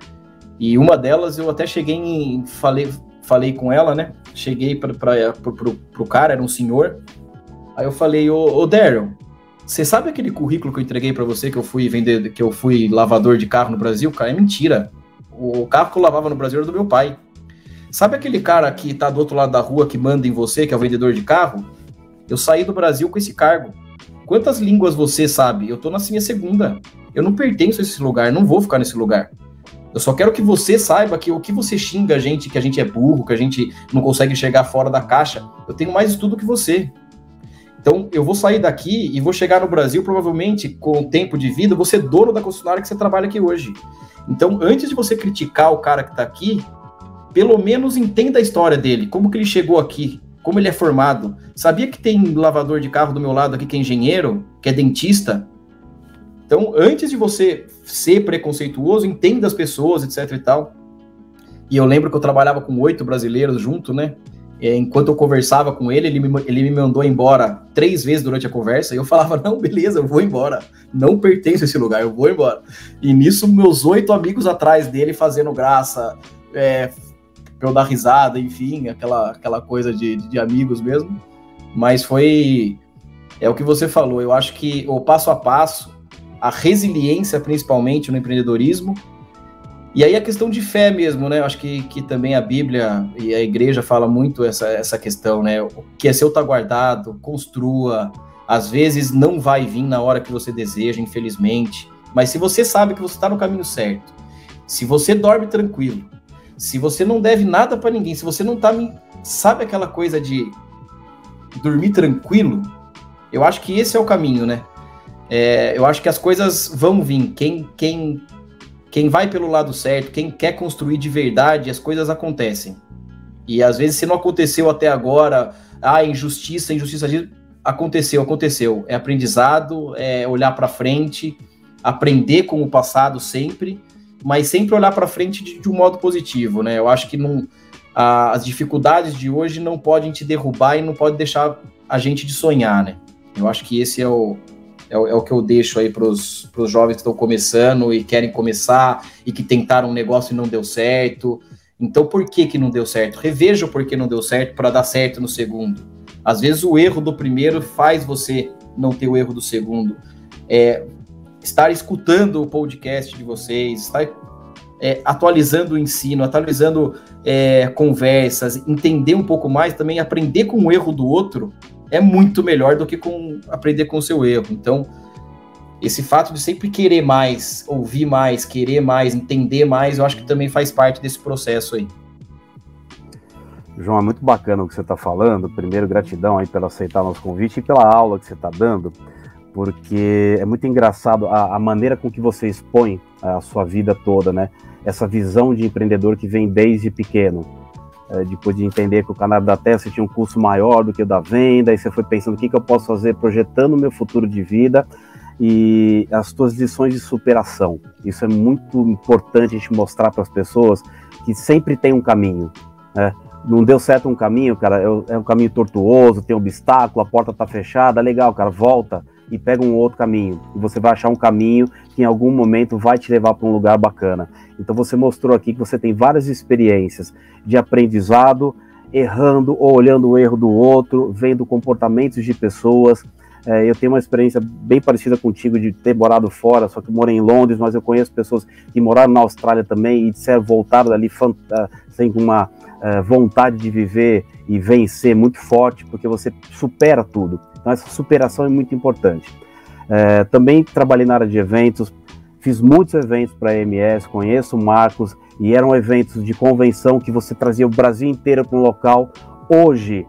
Speaker 2: E uma delas eu até cheguei em. Falei, falei com ela, né? Cheguei para o cara, era um senhor, Aí eu falei, ô, ô você sabe aquele currículo que eu entreguei para você que eu fui vender, que eu fui lavador de carro no Brasil? Cara, é mentira. O carro que eu lavava no Brasil era do meu pai. Sabe aquele cara que tá do outro lado da rua que manda em você, que é o vendedor de carro? Eu saí do Brasil com esse cargo. Quantas línguas você sabe? Eu tô na minha segunda. Eu não pertenço a esse lugar, não vou ficar nesse lugar. Eu só quero que você saiba que o que você xinga a gente, que a gente é burro, que a gente não consegue chegar fora da caixa, eu tenho mais estudo que você. Então, eu vou sair daqui e vou chegar no Brasil, provavelmente, com o tempo de vida, você dono da concessionária que você trabalha aqui hoje. Então, antes de você criticar o cara que está aqui, pelo menos entenda a história dele, como que ele chegou aqui, como ele é formado. Sabia que tem lavador de carro do meu lado aqui que é engenheiro, que é dentista? Então, antes de você ser preconceituoso, entenda as pessoas, etc e tal. E eu lembro que eu trabalhava com oito brasileiros junto, né? É, enquanto eu conversava com ele, ele me, ele me mandou embora três vezes durante a conversa, e eu falava, não, beleza, eu vou embora, não pertenço a esse lugar, eu vou embora. E nisso, meus oito amigos atrás dele fazendo graça, é, pra eu dar risada, enfim, aquela, aquela coisa de, de amigos mesmo. Mas foi, é o que você falou, eu acho que o passo a passo, a resiliência principalmente no empreendedorismo, e aí a questão de fé mesmo, né? Eu acho que, que também a Bíblia e a igreja fala muito essa, essa questão, né? O que é seu tá guardado, construa. Às vezes não vai vir na hora que você deseja, infelizmente. Mas se você sabe que você está no caminho certo, se você dorme tranquilo, se você não deve nada para ninguém, se você não tá. Sabe aquela coisa de dormir tranquilo? Eu acho que esse é o caminho, né? É, eu acho que as coisas vão vir. Quem, quem quem vai pelo lado certo, quem quer construir de verdade, as coisas acontecem. E às vezes, se não aconteceu até agora, ah, injustiça, injustiça, aconteceu, aconteceu. É aprendizado, é olhar para frente, aprender com o passado sempre, mas sempre olhar para frente de, de, um modo positivo, né? Eu acho que não, a, as dificuldades de hoje não podem te derrubar e não pode deixar a gente de sonhar, né? Eu acho que esse é o, é, é o que eu deixo aí para os jovens que estão começando e querem começar e que tentaram um negócio e não deu certo. Então, por que, que não deu certo? Reveja o porquê não deu certo para dar certo no segundo. Às vezes, o erro do primeiro faz você não ter o erro do segundo. É, estar escutando o podcast de vocês, estar é, atualizando o ensino, atualizando é, conversas, entender um pouco mais, também aprender com o erro do outro é muito melhor do que com aprender com o seu erro. Então, esse fato de sempre querer mais, ouvir mais, querer mais, entender mais, eu acho que também faz parte desse processo aí.
Speaker 1: João, é muito bacana o que você está falando. Primeiro, gratidão aí pelo aceitar nosso convite e pela aula que você está dando, porque é muito engraçado a, a, maneira com que você expõe a sua vida toda, né? Essa visão de empreendedor que vem desde pequeno é, depois de entender que o canal da Tesla tinha um custo maior do que o da venda, aí você foi pensando o que, que eu posso fazer projetando o meu futuro de vida e as suas lições de superação. Isso é muito importante a gente mostrar para as pessoas
Speaker 3: que sempre tem um caminho. Né? Não deu certo um caminho, cara, é, é um caminho tortuoso, tem obstáculo, a porta tá fechada, legal, cara, volta e pega um outro caminho. E você vai achar um caminho que em algum momento vai te levar para um lugar bacana. Então você mostrou aqui que você tem várias experiências de aprendizado, errando ou olhando o erro do outro, vendo comportamentos de pessoas. É, eu tenho uma experiência bem parecida contigo de ter morado fora, só que morei em Londres, mas eu conheço pessoas que moraram na Austrália também e disseram voltaram dali ah, sem uma uh, vontade de viver e vencer muito forte, porque você supera tudo. Então, essa superação é muito importante. É, também trabalhei na área de eventos, fiz muitos eventos para a EMS, conheço o Marcos, e eram eventos de convenção que você trazia o Brasil inteiro para um local. Hoje,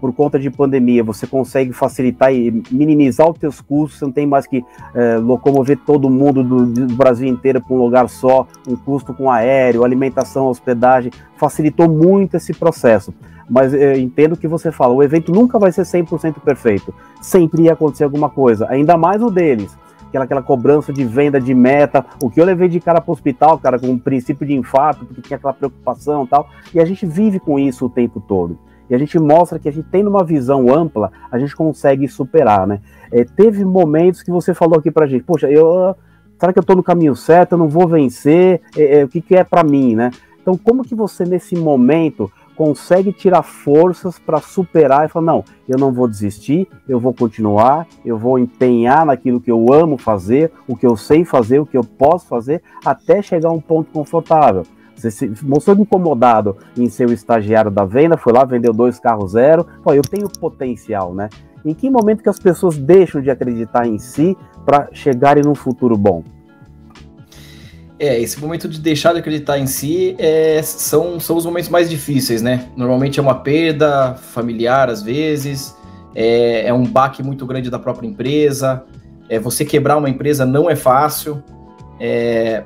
Speaker 3: por conta de pandemia, você consegue facilitar e minimizar os teus custos, você não tem mais que é, locomover todo mundo do, do Brasil inteiro para um lugar só, um custo com aéreo, alimentação, hospedagem, facilitou muito esse processo mas eu entendo que você fala, o evento nunca vai ser 100% perfeito. Sempre ia acontecer alguma coisa, ainda mais o deles. Aquela, aquela cobrança de venda de meta, o que eu levei de cara para o hospital, cara, com um princípio de infarto, porque tinha aquela preocupação e tal, e a gente vive com isso o tempo todo. E a gente mostra que a gente tem uma visão ampla, a gente consegue superar, né? É, teve momentos que você falou aqui pra gente, poxa, eu, será que eu tô no caminho certo? Eu não vou vencer? É, é, o que, que é para mim, né? Então, como que você, nesse momento, consegue tirar forças para superar e falar: não, eu não vou desistir, eu vou continuar, eu vou empenhar naquilo que eu amo fazer, o que eu sei fazer, o que eu posso fazer, até chegar a um ponto confortável. Você se mostrou incomodado em ser o estagiário da venda, foi lá, vendeu dois carros zero, pô, eu tenho potencial, né? Em que momento que as pessoas deixam de acreditar em si para chegarem num futuro bom?
Speaker 2: É, esse momento de deixar de acreditar em si é, são, são os momentos mais difíceis, né? Normalmente é uma perda familiar, às vezes, é, é um baque muito grande da própria empresa. É, você quebrar uma empresa não é fácil. É,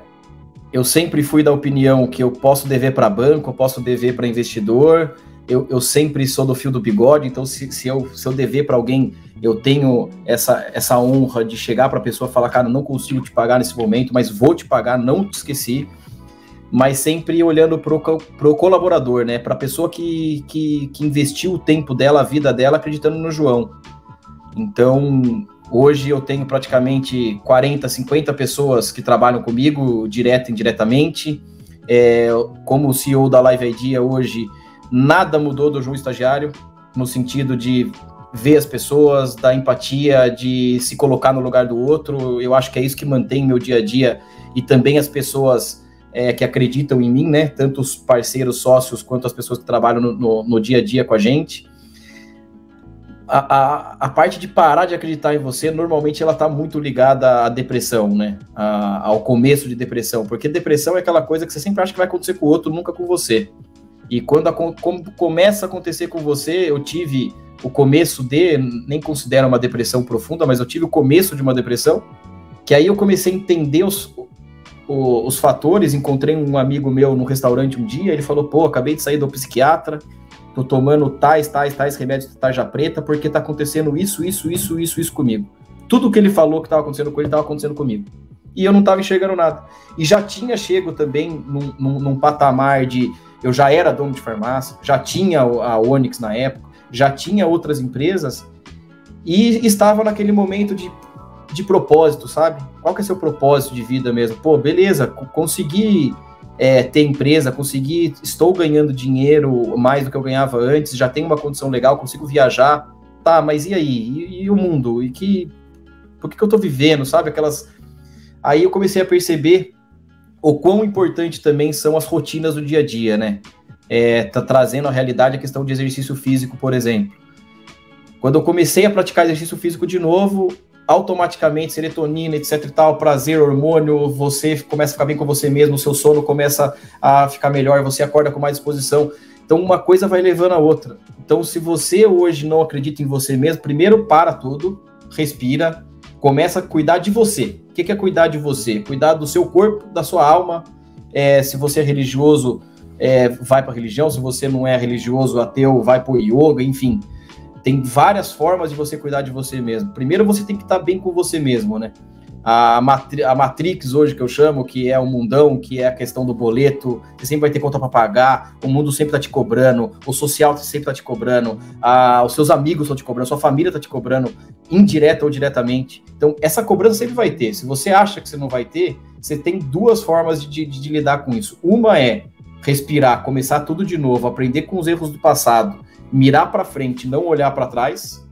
Speaker 2: eu sempre fui da opinião que eu posso dever para banco, eu posso dever para investidor. Eu, eu sempre sou do fio do bigode, então se, se, eu, se eu dever para alguém eu tenho essa, essa honra de chegar para a pessoa e falar, cara, não consigo te pagar nesse momento, mas vou te pagar, não te esqueci. Mas sempre olhando para o colaborador, né? Para a pessoa que, que, que investiu o tempo dela, a vida dela, acreditando no João. Então, hoje eu tenho praticamente 40, 50 pessoas que trabalham comigo, direto e indiretamente. É, como CEO da Live Idea hoje, nada mudou do João Estagiário, no sentido de ver as pessoas, da empatia, de se colocar no lugar do outro. Eu acho que é isso que mantém meu dia a dia e também as pessoas é, que acreditam em mim, né? Tanto os parceiros, sócios, quanto as pessoas que trabalham no, no, no dia a dia com a gente. A, a, parte de parar de acreditar em você, normalmente ela está muito ligada à depressão, né? A, ao começo de depressão, porque depressão é aquela coisa que você sempre acha que vai acontecer com o outro, nunca com você. E quando como começa a acontecer com você, eu tive o começo de, nem considero uma depressão profunda, mas eu tive o começo de uma depressão, que aí eu comecei a entender os, os, os fatores, encontrei um amigo meu no restaurante um dia, ele falou, pô, acabei de sair do psiquiatra, tô tomando tais, tais, tais remédios de tarja preta, porque tá acontecendo isso, isso, isso, isso, isso comigo. Tudo que ele falou que estava acontecendo com ele estava acontecendo comigo. E eu não estava enxergando nada. E já tinha chego também num, num, num patamar de. Eu já era dono de farmácia, já tinha a Onyx na época, já tinha outras empresas e estava naquele momento de, de propósito, sabe? Qual que é seu propósito de vida mesmo? Pô, beleza, consegui é, ter empresa, consegui, estou ganhando dinheiro mais do que eu ganhava antes, já tenho uma condição legal, consigo viajar, tá, mas e aí? E, e o mundo? E que, por que, que eu tô vivendo, sabe? Aquelas... Aí eu comecei a perceber o quão importante também são as rotinas do dia a dia, né? é, tá trazendo a realidade a questão de exercício físico, por exemplo. Quando eu comecei a praticar exercício físico de novo, automaticamente serotonina, etc e tal, prazer, hormônio, você começa a ficar bem com você mesmo, seu sono começa a ficar melhor, você acorda com mais disposição. Então uma coisa vai levando a outra. Então se você hoje não acredita em você mesmo, primeiro para tudo, respira, começa a cuidar de você. O que é cuidar de você? Cuidar do seu corpo, da sua alma. É, se você é religioso, é, vai para religião, se você não é religioso, ateu, vai para yoga, enfim. Tem várias formas de você cuidar de você mesmo. Primeiro, você tem que estar tá bem com você mesmo, né? a, Matri a Matrix hoje que eu chamo, que é o mundão, que é a questão do boleto, você sempre vai ter conta para pagar, o mundo sempre tá te cobrando, o social sempre tá te cobrando, a, os seus amigos estão te cobrando, sua família tá te cobrando, indireta ou diretamente. Então, essa cobrança sempre vai ter. Se você acha que você não vai ter, você tem duas formas de, de, de lidar com isso. Uma é respirar, começar tudo de novo, aprender com os erros do passado, mirar para frente, não olhar para trás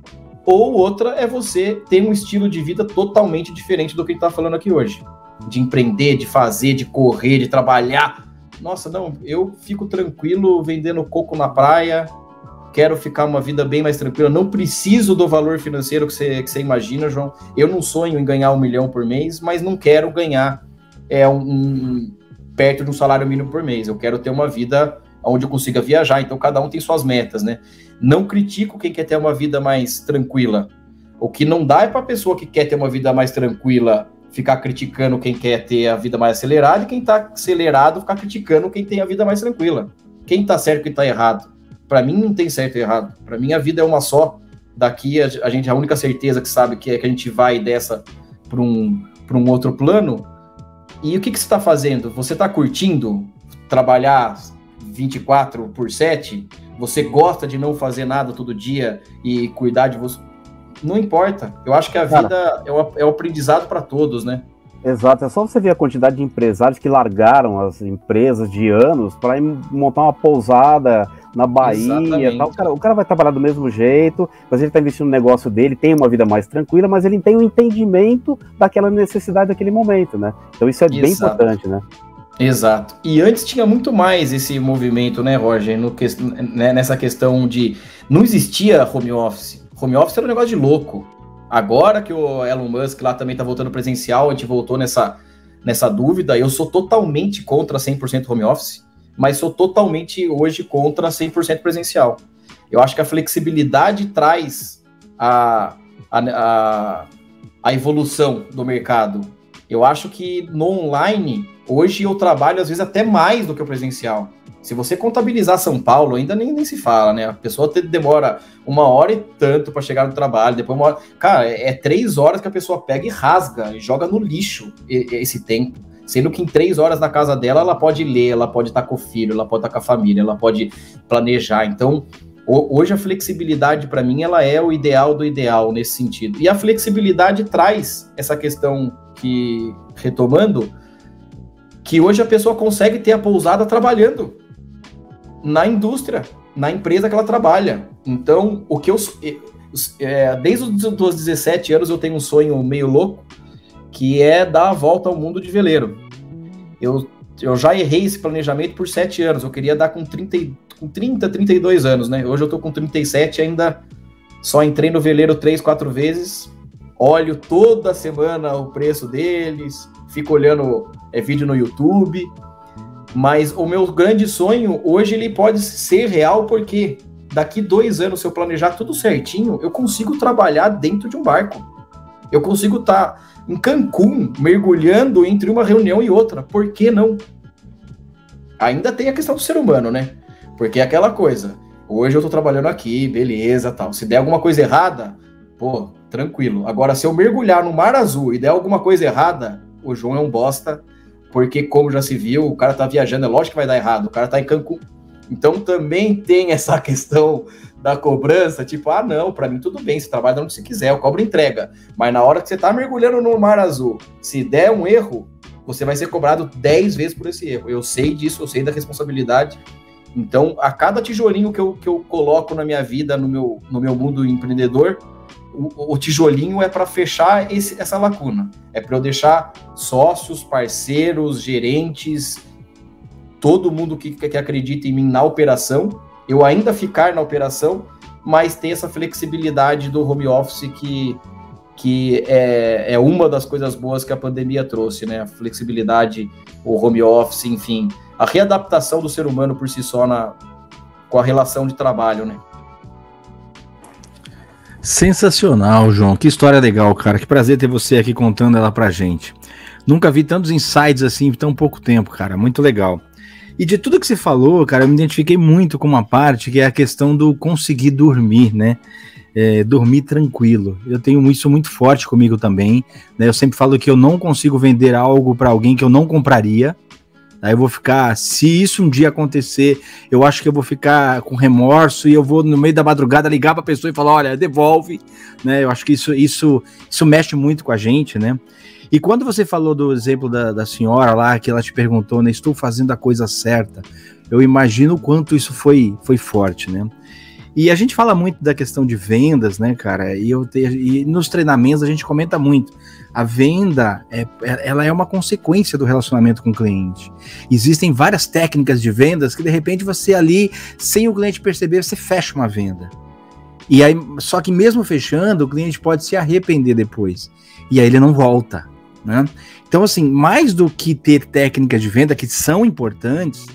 Speaker 2: ou outra é você ter um estilo de vida totalmente diferente do que a gente está falando aqui hoje. De empreender, de fazer, de correr, de trabalhar. Nossa, não, eu fico tranquilo vendendo coco na praia, quero ficar uma vida bem mais tranquila, não preciso do valor financeiro que você, que você imagina, João. Eu não sonho em ganhar um milhão por mês, mas não quero ganhar é, um, um perto de um salário mínimo por mês. Eu quero ter uma vida onde eu consiga viajar. Então, cada um tem suas metas, né? Não critico quem quer ter uma vida mais tranquila. O que não dá é para a pessoa que quer ter uma vida mais tranquila ficar criticando quem quer ter a vida mais acelerada e quem está acelerado ficar criticando quem tem a vida mais tranquila. Quem está certo e quem está errado. Para mim não tem certo e errado. Para mim a vida é uma só. Daqui a, gente a única certeza que sabe que é que a gente vai dessa para um um outro plano. E o que, que você está fazendo? Você está curtindo trabalhar 24 por 7? Você gosta de não fazer nada todo dia e cuidar de você? Não importa. Eu acho que a Cara, vida é, um, é aprendizado para todos, né?
Speaker 3: Exato, é só você ver a quantidade de empresários que largaram as empresas de anos para montar uma pousada na Bahia. Tal. O, cara, o cara vai trabalhar do mesmo jeito, mas ele está investindo no negócio dele, tem uma vida mais tranquila, mas ele tem um entendimento daquela necessidade daquele momento, né? Então isso é Exato. bem importante, né?
Speaker 2: Exato. E antes tinha muito mais esse movimento, né, Roger, no que, né, nessa questão de. Não existia home office. Home office era um negócio de louco. Agora que o Elon Musk lá também tá voltando presencial, a gente voltou nessa, nessa dúvida. Eu sou totalmente contra 100% home office, mas sou totalmente hoje contra 100% presencial. Eu acho que a flexibilidade traz a, a, a, a evolução do mercado. Eu acho que no online Hoje eu trabalho, às vezes, até mais do que o presencial. Se você contabilizar São Paulo, ainda nem, nem se fala, né? A pessoa te, demora uma hora e tanto para chegar no trabalho, depois uma hora. Cara, é, é, três horas que a pessoa pega e rasga, e joga no lixo esse tempo. Sendo que em três horas na casa dela, ela pode ler, ela pode estar com o filho, ela pode estar com a família, ela pode planejar. Então, hoje a flexibilidade, para mim, ela é o ideal do ideal nesse sentido. E a flexibilidade traz essa questão que, retomando, que hoje a pessoa consegue ter a pousada trabalhando na indústria, na empresa que ela trabalha. Então, o que eu. É, desde os 17 anos eu tenho um sonho meio louco, que é dar a volta ao mundo de veleiro. Eu, eu já errei esse planejamento por 7 anos, eu queria dar com 30, com 30 32 anos, né? Hoje eu tô com 37 ainda só entrei no veleiro 3, 4 vezes, olho toda semana o preço deles, fico olhando é, vídeo no YouTube. Mas o meu grande sonho hoje ele pode ser real porque daqui dois anos, se eu planejar tudo certinho, eu consigo trabalhar dentro de um barco. Eu consigo estar tá em Cancún, mergulhando entre uma reunião e outra. Por que não? Ainda tem a questão do ser humano, né? Porque é aquela coisa. Hoje eu tô trabalhando aqui, beleza, tal. Se der alguma coisa errada, pô, tranquilo. Agora, se eu mergulhar no mar azul e der alguma coisa errada, o João é um bosta, porque, como já se viu, o cara tá viajando, é lógico que vai dar errado, o cara tá em Cancún. Então também tem essa (laughs) questão da cobrança, tipo, ah, não, para mim tudo bem, você trabalha onde você quiser, eu cobro entrega. Mas na hora que você tá mergulhando no mar azul, se der um erro, você vai ser cobrado 10 vezes por esse erro. Eu sei disso, eu sei da responsabilidade. Então, a cada tijolinho que eu, que eu coloco na minha vida, no meu, no meu mundo empreendedor, o, tijolinho é para fechar esse, essa lacuna. É para eu deixar sócios, parceiros, gerentes, todo mundo que, que acredita em mim na operação, eu ainda ficar na operação, mas ter essa flexibilidade do home office que, que é, é uma das coisas boas que a pandemia trouxe, né? A flexibilidade, o home office, enfim, a readaptação do ser humano por si só na, com a relação de trabalho, né?
Speaker 1: Sensacional, João. Que história legal, cara. Que prazer ter você aqui contando ela pra gente. Nunca vi tantos insights assim em tão pouco tempo, cara. Muito legal. E de tudo que você falou, cara, eu me identifiquei muito com uma parte que é a questão do conseguir dormir, né?
Speaker 4: é, dormir tranquilo. Eu tenho isso muito forte comigo também. Né? Eu sempre falo que eu não consigo vender algo para alguém que eu não compraria. Aí eu vou ficar, se isso um dia acontecer, eu acho que eu vou ficar com remorso e eu vou no meio da madrugada ligar para a pessoa e falar, olha, devolve, né? Eu acho que isso, isso, isso mexe muito com a gente, né? E quando você falou do exemplo da, da senhora lá, que ela te perguntou, né, estou fazendo a coisa certa, eu imagino o quanto isso foi, foi forte, né? E a gente fala muito da questão de vendas, né, cara? E, eu te, e nos treinamentos a gente comenta muito. A venda, é, é, ela é uma consequência do relacionamento com o cliente. Existem várias técnicas de vendas que de repente você ali, sem o cliente perceber, você fecha uma venda. E aí, só que mesmo fechando, o cliente pode se arrepender depois. E aí ele não volta, né? Então, assim, mais do que ter técnicas de venda que são importantes,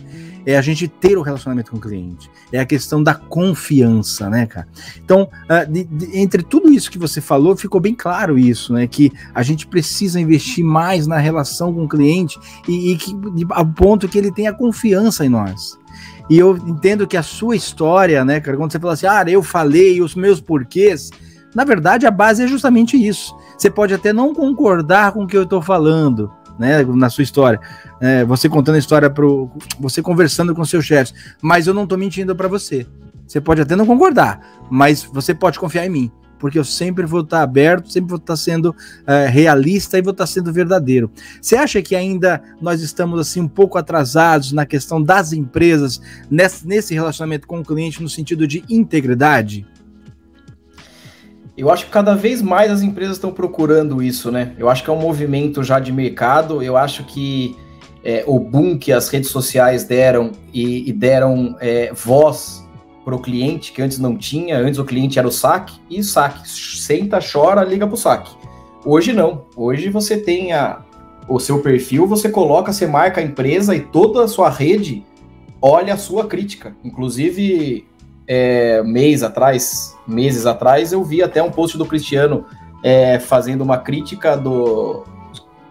Speaker 4: é a gente ter o relacionamento com o cliente. É a questão da confiança, né, cara? Então, uh, de, de, entre tudo isso que você falou, ficou bem claro isso, né? Que a gente precisa investir mais na relação com o cliente e, e que, de, a ponto que ele tenha confiança em nós. E eu entendo que a sua história, né, cara, quando você fala assim, ah, eu falei os meus porquês, na verdade a base é justamente isso. Você pode até não concordar com o que eu estou falando, né, na sua história. É, você contando a história para você conversando com seus chefes, mas eu não estou mentindo para você. Você pode até não concordar, mas você pode confiar em mim, porque eu sempre vou estar aberto, sempre vou estar sendo é, realista e vou estar sendo verdadeiro. Você acha que ainda nós estamos assim um pouco atrasados na questão das empresas nesse relacionamento com o cliente no sentido de integridade?
Speaker 2: Eu acho que cada vez mais as empresas estão procurando isso, né? Eu acho que é um movimento já de mercado. Eu acho que é, o boom que as redes sociais deram e, e deram é, voz para o cliente, que antes não tinha. Antes o cliente era o saque e saque. Senta, chora, liga para o saque. Hoje não. Hoje você tem a, o seu perfil, você coloca, você marca a empresa e toda a sua rede olha a sua crítica. Inclusive, é, mês atrás, meses atrás, eu vi até um post do Cristiano é, fazendo uma crítica do,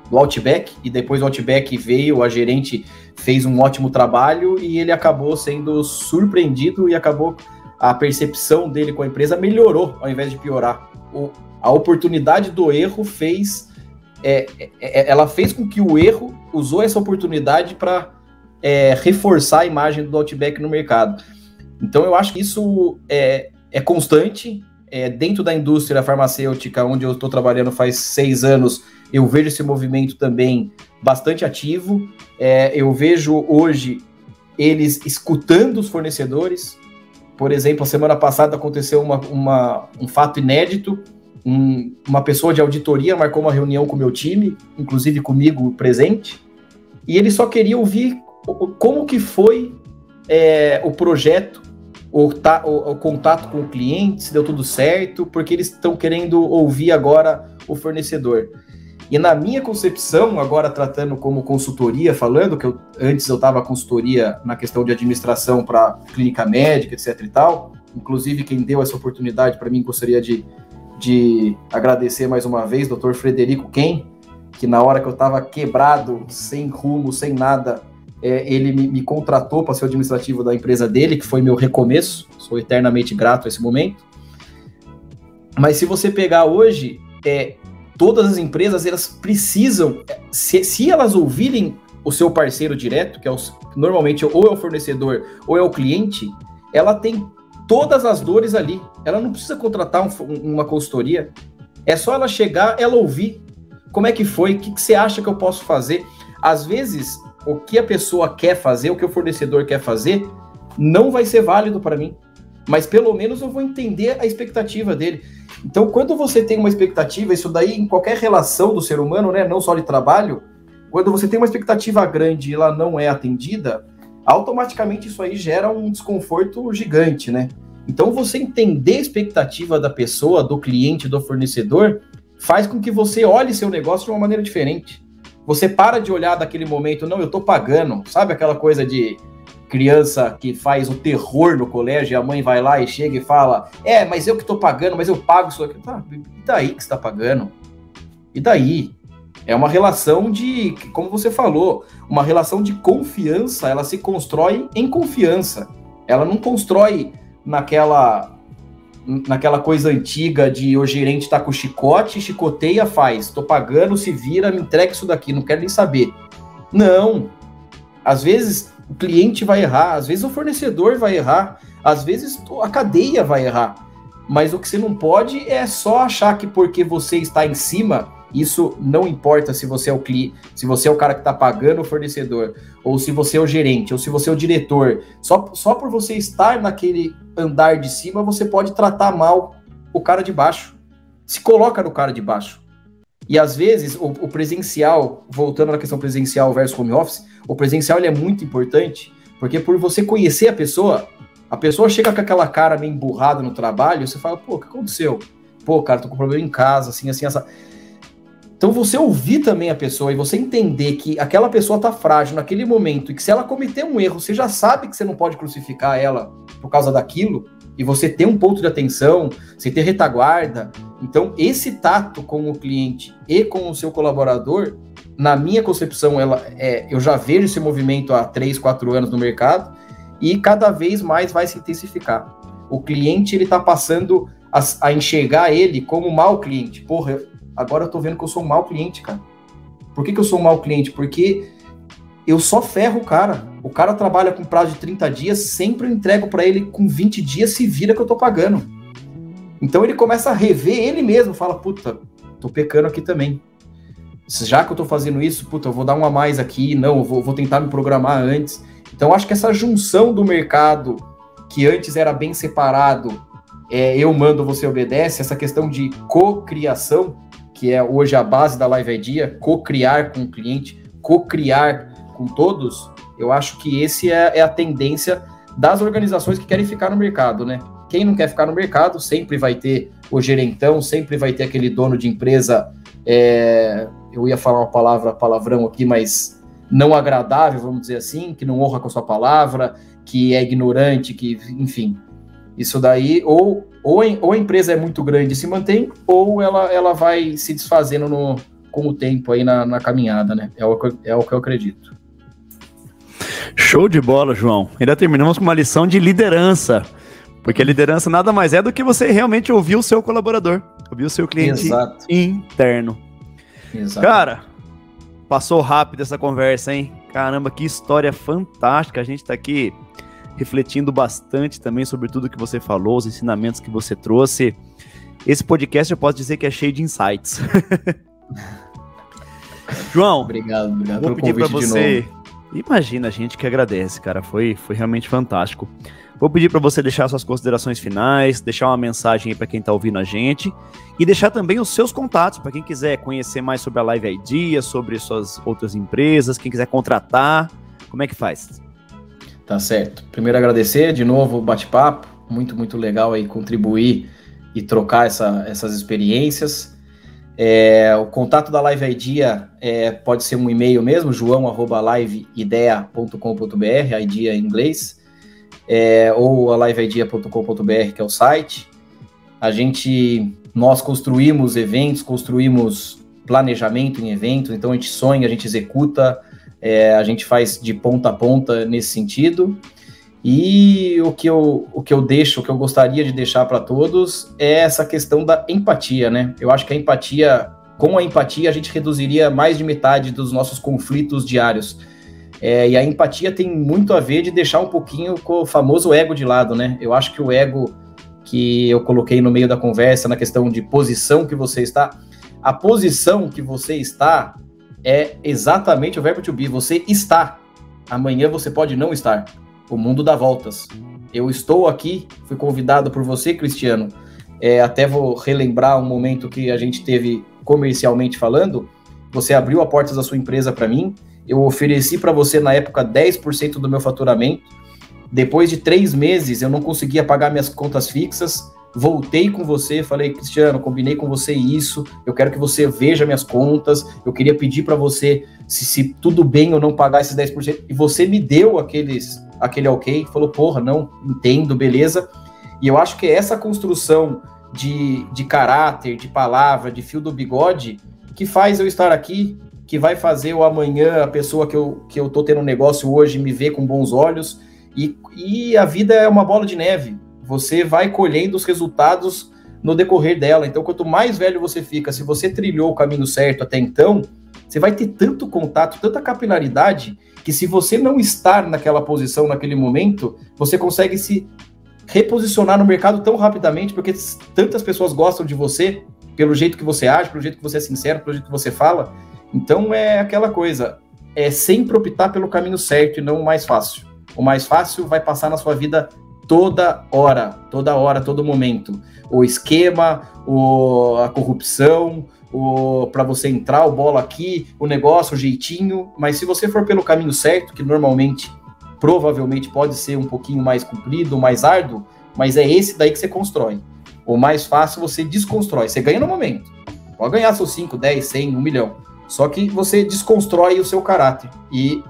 Speaker 2: do Outback, e depois o Outback veio, a gerente fez um ótimo trabalho e ele acabou sendo surpreendido e acabou a percepção dele com a empresa melhorou ao invés de piorar. O, a oportunidade do erro fez. É, é, é ela fez com que o erro usou essa oportunidade para é, reforçar a imagem do Outback no mercado. Então eu acho que isso é, é constante. É, dentro da indústria farmacêutica, onde eu estou trabalhando faz seis anos, eu vejo esse movimento também bastante ativo. É, eu vejo hoje eles escutando os fornecedores. Por exemplo, semana passada aconteceu uma, uma um fato inédito. Um, uma pessoa de auditoria marcou uma reunião com o meu time, inclusive comigo presente, e ele só queria ouvir como que foi é, o projeto o, ta, o, o, contato com o cliente, se deu tudo certo, porque eles estão querendo ouvir agora o fornecedor. E na minha concepção, agora tratando como consultoria, falando que eu, antes eu estava consultoria na questão de administração para clínica médica, etc e tal, inclusive quem deu essa oportunidade para mim, gostaria de, de agradecer mais uma vez, doutor Frederico Ken, que na hora que eu estava quebrado, sem rumo, sem nada, é, ele me, me contratou para ser o administrativo da empresa dele, que foi meu recomeço. Sou eternamente grato a esse momento. Mas se você pegar hoje, é, todas as empresas elas precisam, se, se elas ouvirem o seu parceiro direto, que é normalmente ou é o fornecedor ou é o cliente, ela tem todas as dores ali. Ela não precisa contratar um, uma consultoria. É só ela chegar, ela ouvir. Como é que foi? O que, que você acha que eu posso fazer? Às vezes, o que a pessoa quer fazer, o que o fornecedor quer fazer, não vai ser válido para mim. Mas pelo menos eu vou entender a expectativa dele. Então, quando você tem uma expectativa, isso daí em qualquer relação do ser humano, né, não só de trabalho, quando você tem uma expectativa grande e ela não é atendida, automaticamente isso aí gera um desconforto gigante, né? Então, você entender a expectativa da pessoa, do cliente, do fornecedor, faz com que você olhe seu negócio de uma maneira diferente. Você para de olhar daquele momento, não, eu tô pagando. Sabe aquela coisa de criança que faz o terror no colégio e a mãe vai lá e chega e fala: É, mas eu que tô pagando, mas eu pago isso aqui. Tá, e daí que você tá pagando? E daí? É uma relação de, como você falou, uma relação de confiança, ela se constrói em confiança. Ela não constrói naquela naquela coisa antiga de o gerente tá com chicote, chicoteia, faz. Tô pagando, se vira, me entrega isso daqui, não quero nem saber. Não. Às vezes o cliente vai errar, às vezes o fornecedor vai errar, às vezes a cadeia vai errar. Mas o que você não pode é só achar que porque você está em cima, isso não importa se você é o cliente, se você é o cara que está pagando o fornecedor, ou se você é o gerente, ou se você é o diretor. Só, só por você estar naquele andar de cima, você pode tratar mal o cara de baixo. Se coloca no cara de baixo. E às vezes o, o presencial, voltando na questão presencial versus home office, o presencial ele é muito importante, porque por você conhecer a pessoa, a pessoa chega com aquela cara meio emburrada no trabalho, você fala, pô, o que aconteceu? Pô, cara, tô com problema em casa, assim, assim, essa. Então você ouvir também a pessoa e você entender que aquela pessoa tá frágil naquele momento e que se ela cometer um erro, você já sabe que você não pode crucificar ela por causa daquilo, e você ter um ponto de atenção, você ter retaguarda. Então, esse tato com o cliente e com o seu colaborador, na minha concepção, ela é, eu já vejo esse movimento há 3, 4 anos no mercado e cada vez mais vai se intensificar. O cliente ele está passando a, a, enxergar ele como mau cliente. Porra, agora eu tô vendo que eu sou um mau cliente, cara. Por que, que eu sou um mau cliente? Porque eu só ferro o cara. O cara trabalha com prazo de 30 dias, sempre eu entrego para ele com 20 dias, se vira que eu tô pagando. Então ele começa a rever ele mesmo, fala, puta, tô pecando aqui também. Já que eu tô fazendo isso, puta, eu vou dar um a mais aqui, não, eu vou, vou tentar me programar antes. Então acho que essa junção do mercado, que antes era bem separado, é, eu mando, você obedece, essa questão de co-criação, que é hoje a base da Live Idea, co-criar com o cliente, co-criar com todos, eu acho que esse é, é, a tendência das organizações que querem ficar no mercado, né? Quem não quer ficar no mercado sempre vai ter o gerentão, sempre vai ter aquele dono de empresa. É, eu ia falar uma palavra, palavrão aqui, mas não agradável, vamos dizer assim, que não honra com a sua palavra, que é ignorante, que, enfim, isso daí, ou, ou, ou a empresa é muito grande e se mantém, ou ela, ela vai se desfazendo no, com o tempo aí na, na caminhada, né? É o, é o que eu acredito.
Speaker 1: Show de bola, João. Ainda terminamos com uma lição de liderança. Porque a liderança nada mais é do que você realmente ouvir o seu colaborador, ouvir o seu cliente Exato. interno. Exato. Cara, passou rápido essa conversa, hein? Caramba, que história fantástica. A gente tá aqui refletindo bastante também sobre tudo que você falou, os ensinamentos que você trouxe. Esse podcast eu posso dizer que é cheio de insights. (laughs) João,
Speaker 2: obrigado, obrigado
Speaker 1: vou pedir para você Imagina, a gente que agradece, cara. Foi, foi realmente fantástico. Vou pedir para você deixar suas considerações finais, deixar uma mensagem aí para quem está ouvindo a gente e deixar também os seus contatos para quem quiser conhecer mais sobre a Live Idea, sobre suas outras empresas, quem quiser contratar, como é que faz?
Speaker 2: Tá certo. Primeiro agradecer de novo o bate-papo, muito muito legal aí contribuir e trocar essa, essas experiências. É, o contato da Live Idea é, pode ser um e-mail mesmo, joão.liveidea.com.br, idea em inglês, é, ou a liveidea.com.br, que é o site. A gente, nós construímos eventos, construímos planejamento em eventos, então a gente sonha, a gente executa, é, a gente faz de ponta a ponta nesse sentido. E o que eu, o que eu deixo, o que eu gostaria de deixar para todos é essa questão da empatia, né? Eu acho que a empatia, com a empatia, a gente reduziria mais de metade dos nossos conflitos diários. É, e a empatia tem muito a ver de deixar um pouquinho com o famoso ego de lado, né? Eu acho que o ego que eu coloquei no meio da conversa, na questão de posição que você está, a posição que você está é exatamente o verbo to be. Você está. Amanhã você pode não estar. O mundo dá voltas. Eu estou aqui, fui convidado por você, Cristiano. É, até vou relembrar um momento que a gente teve comercialmente falando. Você abriu a porta da sua empresa para mim. Eu ofereci para você na época 10% do meu faturamento. Depois de três meses, eu não conseguia pagar minhas contas fixas. Voltei com você, falei, Cristiano, combinei com você isso. Eu quero que você veja minhas contas. Eu queria pedir para você se, se tudo bem eu não pagar esses 10%. E você me deu aqueles aquele ok, falou, porra, não, entendo, beleza. E eu acho que essa construção de, de caráter, de palavra, de fio do bigode, que faz eu estar aqui, que vai fazer o amanhã a pessoa que eu, que eu tô tendo um negócio hoje me ver com bons olhos. E, e a vida é uma bola de neve. Você vai colhendo os resultados no decorrer dela. Então, quanto mais velho você fica, se você trilhou o caminho certo até então, você vai ter tanto contato, tanta capilaridade, que se você não estar naquela posição naquele momento, você consegue se reposicionar no mercado tão rapidamente, porque tantas pessoas gostam de você, pelo jeito que você age, pelo jeito que você é sincero, pelo jeito que você fala. Então é aquela coisa, é sempre optar pelo caminho certo e não o mais fácil. O mais fácil vai passar na sua vida toda hora, toda hora, todo momento. O esquema, o, a corrupção, o para você entrar o bola aqui, o negócio, o jeitinho, mas se você for pelo caminho certo, que normalmente provavelmente pode ser um pouquinho mais comprido, mais árduo, mas é esse daí que você constrói. O mais fácil você desconstrói, você ganha no momento. Pode ganhar seus 5, 10, 100, 1 milhão. Só que você desconstrói o seu caráter. E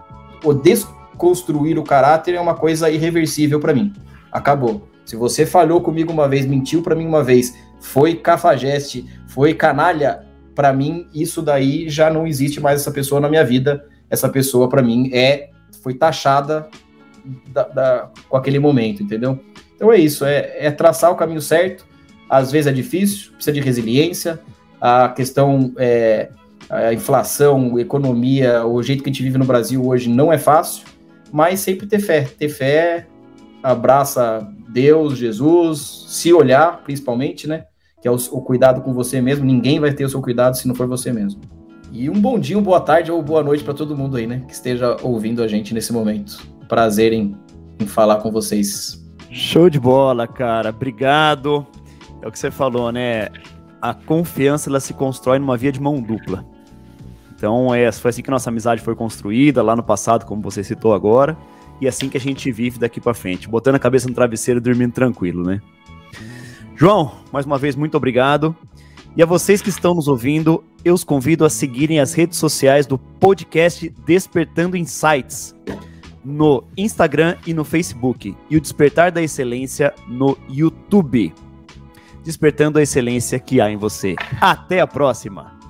Speaker 2: o desconstruir o caráter é uma coisa irreversível para mim. Acabou. Se você falhou comigo uma vez, mentiu para mim uma vez, foi cafajeste, foi canalha, para mim isso daí já não existe mais essa pessoa na minha vida. Essa pessoa para mim é foi taxada da, da, com aquele momento, entendeu? Então é isso, é, é, traçar o caminho certo. Às vezes é difícil, precisa de resiliência. A questão é a inflação, economia, o jeito que a gente vive no Brasil hoje não é fácil, mas sempre ter fé. Ter fé, abraça Deus, Jesus, se olhar, principalmente, né? Que é o, o cuidado com você mesmo. Ninguém vai ter o seu cuidado se não for você mesmo. E um bom dia, uma boa tarde ou boa noite para todo mundo aí, né? Que esteja ouvindo a gente nesse momento. Prazer em, em falar com vocês.
Speaker 1: Show de bola, cara. Obrigado. É o que você falou, né? A confiança ela se constrói numa via de mão dupla. Então, é, foi assim que nossa amizade foi construída lá no passado, como você citou agora, e é assim que a gente vive daqui para frente, botando a cabeça no travesseiro e dormindo tranquilo, né? João, mais uma vez, muito obrigado. E a vocês que estão nos ouvindo, eu os convido a seguirem as redes sociais do podcast Despertando Insights no Instagram e no Facebook e o Despertar da Excelência no YouTube. Despertando a excelência que há em você. Até a próxima!